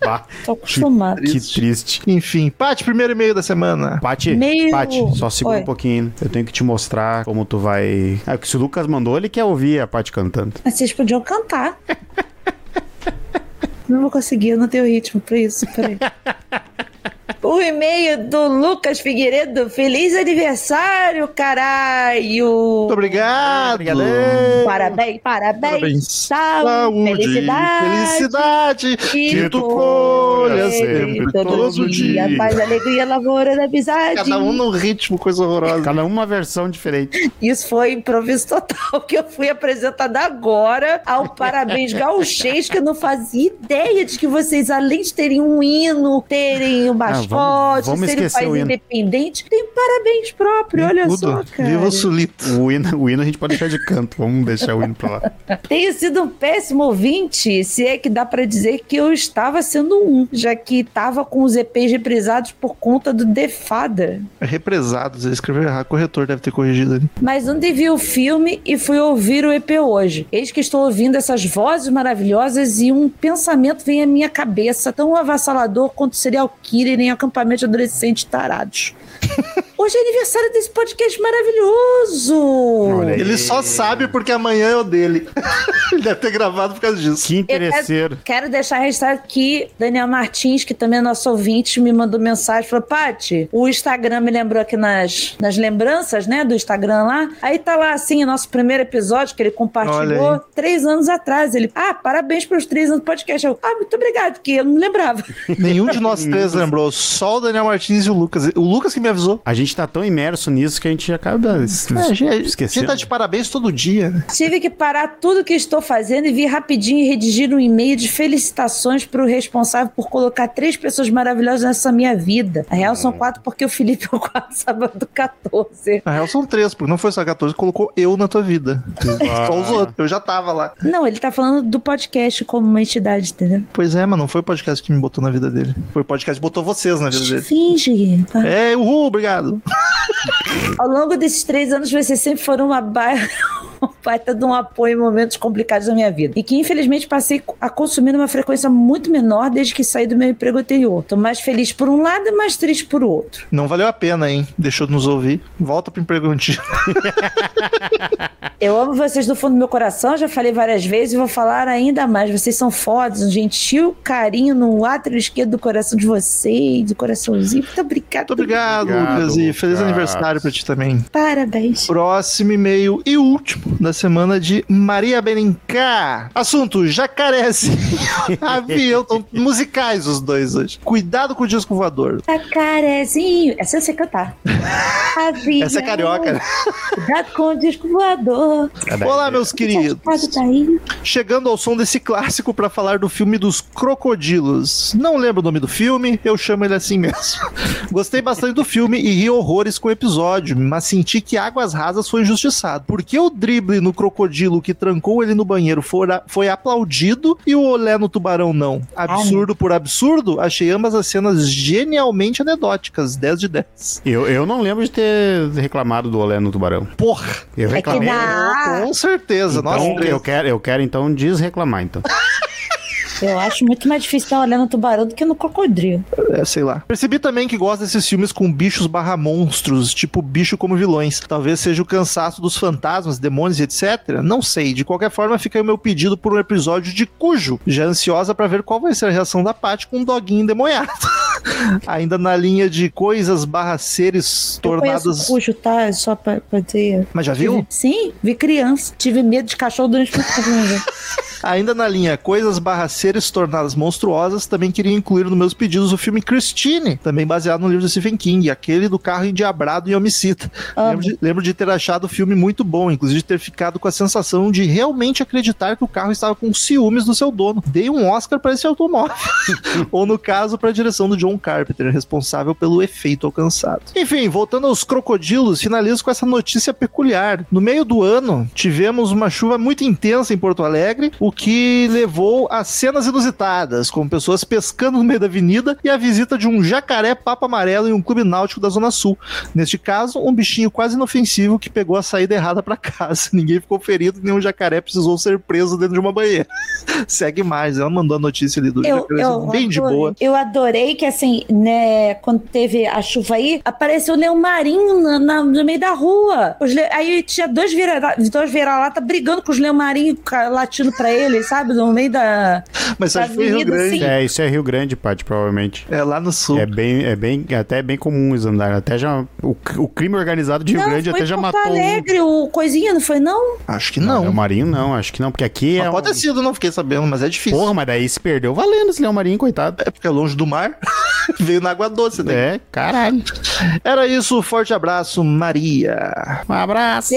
bah, Tô acostumado. que triste. Enfim, Paty, primeiro e-mail da semana. Pati, Meio- Pati, só segura Oi. um pouquinho. Eu tenho que te mostrar como tu vai. Ah, porque se o Lucas mandou, ele quer ouvir a Pati cantando. Mas vocês podiam cantar. Não vou conseguir, eu não tenho ritmo pra isso. Peraí. O e-mail do Lucas Figueiredo. Feliz aniversário, caralho! Muito obrigado. Obrigado. Parabéns, parabéns, Parabéns. saúde, Saúde, felicidade. felicidade, que tu colha sempre, todo dia. Paz, alegria, lavoura da amizade. Cada um no ritmo, coisa horrorosa. Cada um uma versão diferente. Isso foi improviso total, que eu fui apresentada agora ao Parabéns Gauchês, que eu não fazia ideia de que vocês, além de terem um hino, terem um mascote, vamos- vamos serem um país o independente, tem parabéns próprio, olha Tudo. só, cara. Viva o Sulito. O hino, o hino a gente pode deixar de canto. Vamos deixar o hino pra lá. Tenho sido um péssimo ouvinte, se é que dá pra dizer que eu estava sendo um, já que estava com os EPs reprisados por conta do Defada. Represados, ele escreveu errado, corretor deve ter corrigido ali. Mas onde vi o filme e fui ouvir o EP hoje. Eis que estou ouvindo essas vozes maravilhosas e um pensamento vem à minha cabeça, tão avassalador quanto serial killer em acampamento de adolescentes tarados. Hoje é aniversário desse podcast maravilhoso! Ele só sabe porque amanhã é o dele. ele deve ter gravado por causa disso. Que interesseiro. Quero deixar registrado que Daniel Martins, que também é nosso ouvinte, me mandou mensagem, falou, Pati, o Instagram me lembrou aqui nas, nas lembranças, né, do Instagram lá. Aí tá lá, assim, o nosso primeiro episódio que ele compartilhou três anos atrás. Ele, ah, parabéns pelos três anos do podcast. Eu, ah, muito obrigado, porque eu não lembrava. Nenhum de nós três lembrou, só o Daniel Martins e o Lucas. O Lucas que me avisou. A gente tá tão imerso nisso que a gente acaba es- É, a gente, a gente esquecendo. tá de parabéns todo dia. né? Tive que parar tudo que estou fazendo e vir rapidinho e redigir um e-mail de felicitações para o responsável por colocar três pessoas maravilhosas nessa minha vida. A real são quatro porque o Felipe é o quatro sábado 14. Na real são três, porque não foi só 14, colocou eu na tua vida. Só os outros. Eu já tava lá. Não, ele tá falando do podcast como uma entidade, entendeu? Pois é, mas não foi o podcast que me botou na vida dele. Foi o podcast que botou vocês na vida dele. Finge. tá? É, uhul, obrigado. Ao longo desses três anos, vocês sempre foram uma ba- uma baita de um apoio em momentos complicados da minha vida. E que, infelizmente, passei a consumir numa frequência muito menor desde que saí do meu emprego anterior. Tô mais feliz por um lado e mais triste por outro. Não valeu a pena, hein? Deixou de nos ouvir. Volta pro emprego antigo. Eu amo vocês do fundo do meu coração, já falei várias vezes e vou falar ainda mais. Vocês são fodas, um gentil carinho no átrio esquerdo do coração de vocês, do coraçãozinho. Muito obrigado. Muito obrigado, Obrigado, Lucas. E feliz Lucas. aniversário pra ti também. Parabéns. Próximo e-mail e último da semana de Maria Benincá. Assunto: jacarés. Avião. Musicais os dois hoje. Cuidado com o disco voador. Jacarezinho. Essa eu sei cantar. Avião. Essa é carioca. né? Cuidado com o disco voador. Olá, meus queridos. Tá. Chegando ao som desse clássico pra falar do filme dos crocodilos. Não lembro o nome do filme, eu chamo ele assim mesmo. Gostei bastante do filme e ri horrores com o episódio, mas senti que Águas Rasas foi injustiçado. Porque o drible no crocodilo que trancou ele no banheiro fora- foi aplaudido e o olé no tubarão não. Absurdo por absurdo, achei ambas as cenas genialmente anedóticas, 10 de 10. Eu, eu não lembro de ter reclamado do olé no tubarão. Porra! Eu É que reclamei. na- Com certeza, Então, três. eu quero, eu quero então desreclamar, então. Eu acho muito mais difícil estar olhando no tubarão do que no crocodilo. É, sei lá. Percebi também que gosta desses filmes com bichos barra monstros, tipo bicho como vilões. Talvez seja o cansaço dos fantasmas, demônios e etc. Não sei. De qualquer forma, fica aí o meu pedido por um episódio de Cujo. Já ansiosa pra ver qual vai ser a reação da Paty com um doguinho endemoniado. Ainda na linha de coisas barra seres Eu o cujo, tá? Só pra, pra dizer. Mas já viu? Sim, vi criança. Tive medo de cachorro durante muito tempo. Ainda na linha coisas barra seres tornadas monstruosas, também queria incluir nos meus pedidos o filme Christine, também baseado no livro de Stephen King, aquele do carro endiabrado e homicida. Lembro de, lembro de ter achado o filme muito bom, inclusive de ter ficado com a sensação de realmente acreditar que o carro estava com ciúmes do seu dono. Dei um Oscar para esse automóvel. Ou no caso, para a direção do John Carpenter, responsável pelo efeito alcançado. Enfim, voltando aos crocodilos, finalizo com essa notícia peculiar. No meio do ano, tivemos uma chuva muito intensa em Porto Alegre, o que levou a cenas inusitadas, como pessoas pescando no meio da avenida e a visita de um jacaré papo amarelo em um clube náutico da Zona Sul. Neste caso, um bichinho quase inofensivo que pegou a saída errada para casa. Ninguém ficou ferido, nenhum jacaré precisou ser preso dentro de uma banheira. Segue mais, ela mandou a notícia ali do Eu, jacaré, eu, bem de boa. Eu adorei que, assim, né, quando teve a chuva aí, apareceu o leão marinho na- na- no meio da rua. Le- Aí tinha dois vira- vira-lata brigando com os leão marinhos, ca- latindo pra ele, sabe? No meio da. Mas da acho que foi Rio Grande. sim. É, isso é Rio Grande, Paty, provavelmente. É lá no sul. É bem, é bem, até é bem comum isso andar. Até já, o, o crime organizado de Rio não, Grande foi até já Porto matou um. Alegre, o coisinha, não foi, não? Acho que Não, não. Leão Marinho não, acho que não, porque aqui é. Mas pode um- ter sido, não fiquei sabendo, mas é difícil. Porra, mas daí se perdeu valendo esse Leão Marinho, coitado. É porque é longe do mar. Veio na água doce. Né? É, caralho. Era isso, forte abraço, Maria. Um abraço.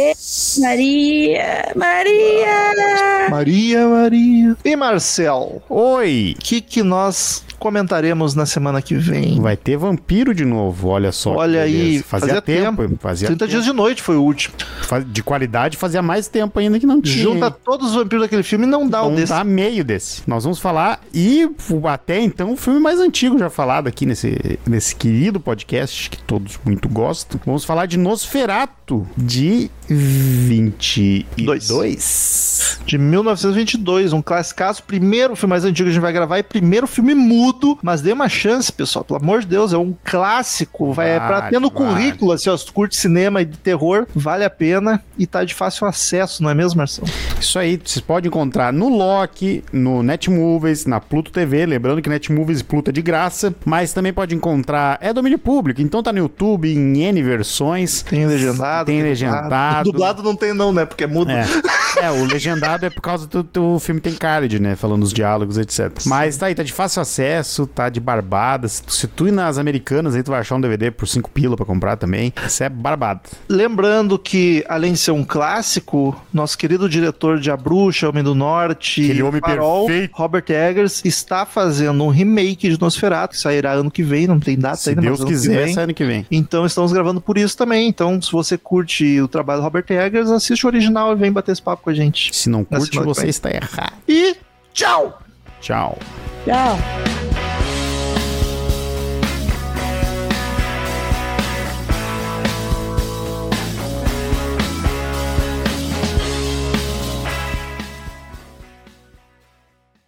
Maria, Maria! Maria, Maria. E Marcel, Oi! o que, que nós comentaremos na semana que vem? Vai ter vampiro de novo, olha só. Olha aí, fazia, fazia tempo. tempo. Fazia 30 tempo. dias de noite foi o último. De qualidade fazia mais tempo ainda que não tinha. Junta todos os vampiros daquele filme e não dá um Então desse. dá meio desse. Nós vamos falar, e até então, o filme mais antigo já falado aqui nesse, nesse querido podcast, que todos muito gostam. Vamos falar de Nosferato, de 22. De 1922, um classicaço. Primeiro filme mais antigo que a gente vai gravar e primeiro filme mudo. Mas dê uma chance, pessoal. Pelo amor de Deus, é um clássico. Vai é pra Vale, ter no vale. currículo, assim, ó, se curte cinema e de terror, vale a pena e tá de fácil acesso, não é mesmo, Marcelo? Isso aí, vocês podem encontrar no Loki, no Netmovies, na Pluto TV, lembrando que Netmovies e Pluto é de graça, mas também pode encontrar, é domínio público, então tá no YouTube em N versões. Tem legendado. Tem legendado. Dublado não tem não, né? Porque é mudo. É. É, o legendado é por causa do, do filme tem card, né? Falando os diálogos, etc. Mas tá aí, tá de fácil acesso, tá de barbada. Se tu, se tu ir nas americanas, aí tu vai achar um DVD por 5 pila pra comprar também. Isso é barbado. Lembrando que, além de ser um clássico, nosso querido diretor de A Bruxa, Homem do Norte, Aquele homem Farol, perfeito. Robert Eggers, está fazendo um remake de Nosferatu, que sairá ano que vem, não tem data Se ainda, Deus mas ano que quiser, vem. sai ano que vem. Então estamos gravando por isso também. Então, se você curte o trabalho do Robert Eggers, assiste o original e vem bater esse papo com a gente. Se não curte, você está errado. E tchau! Tchau. Tchau.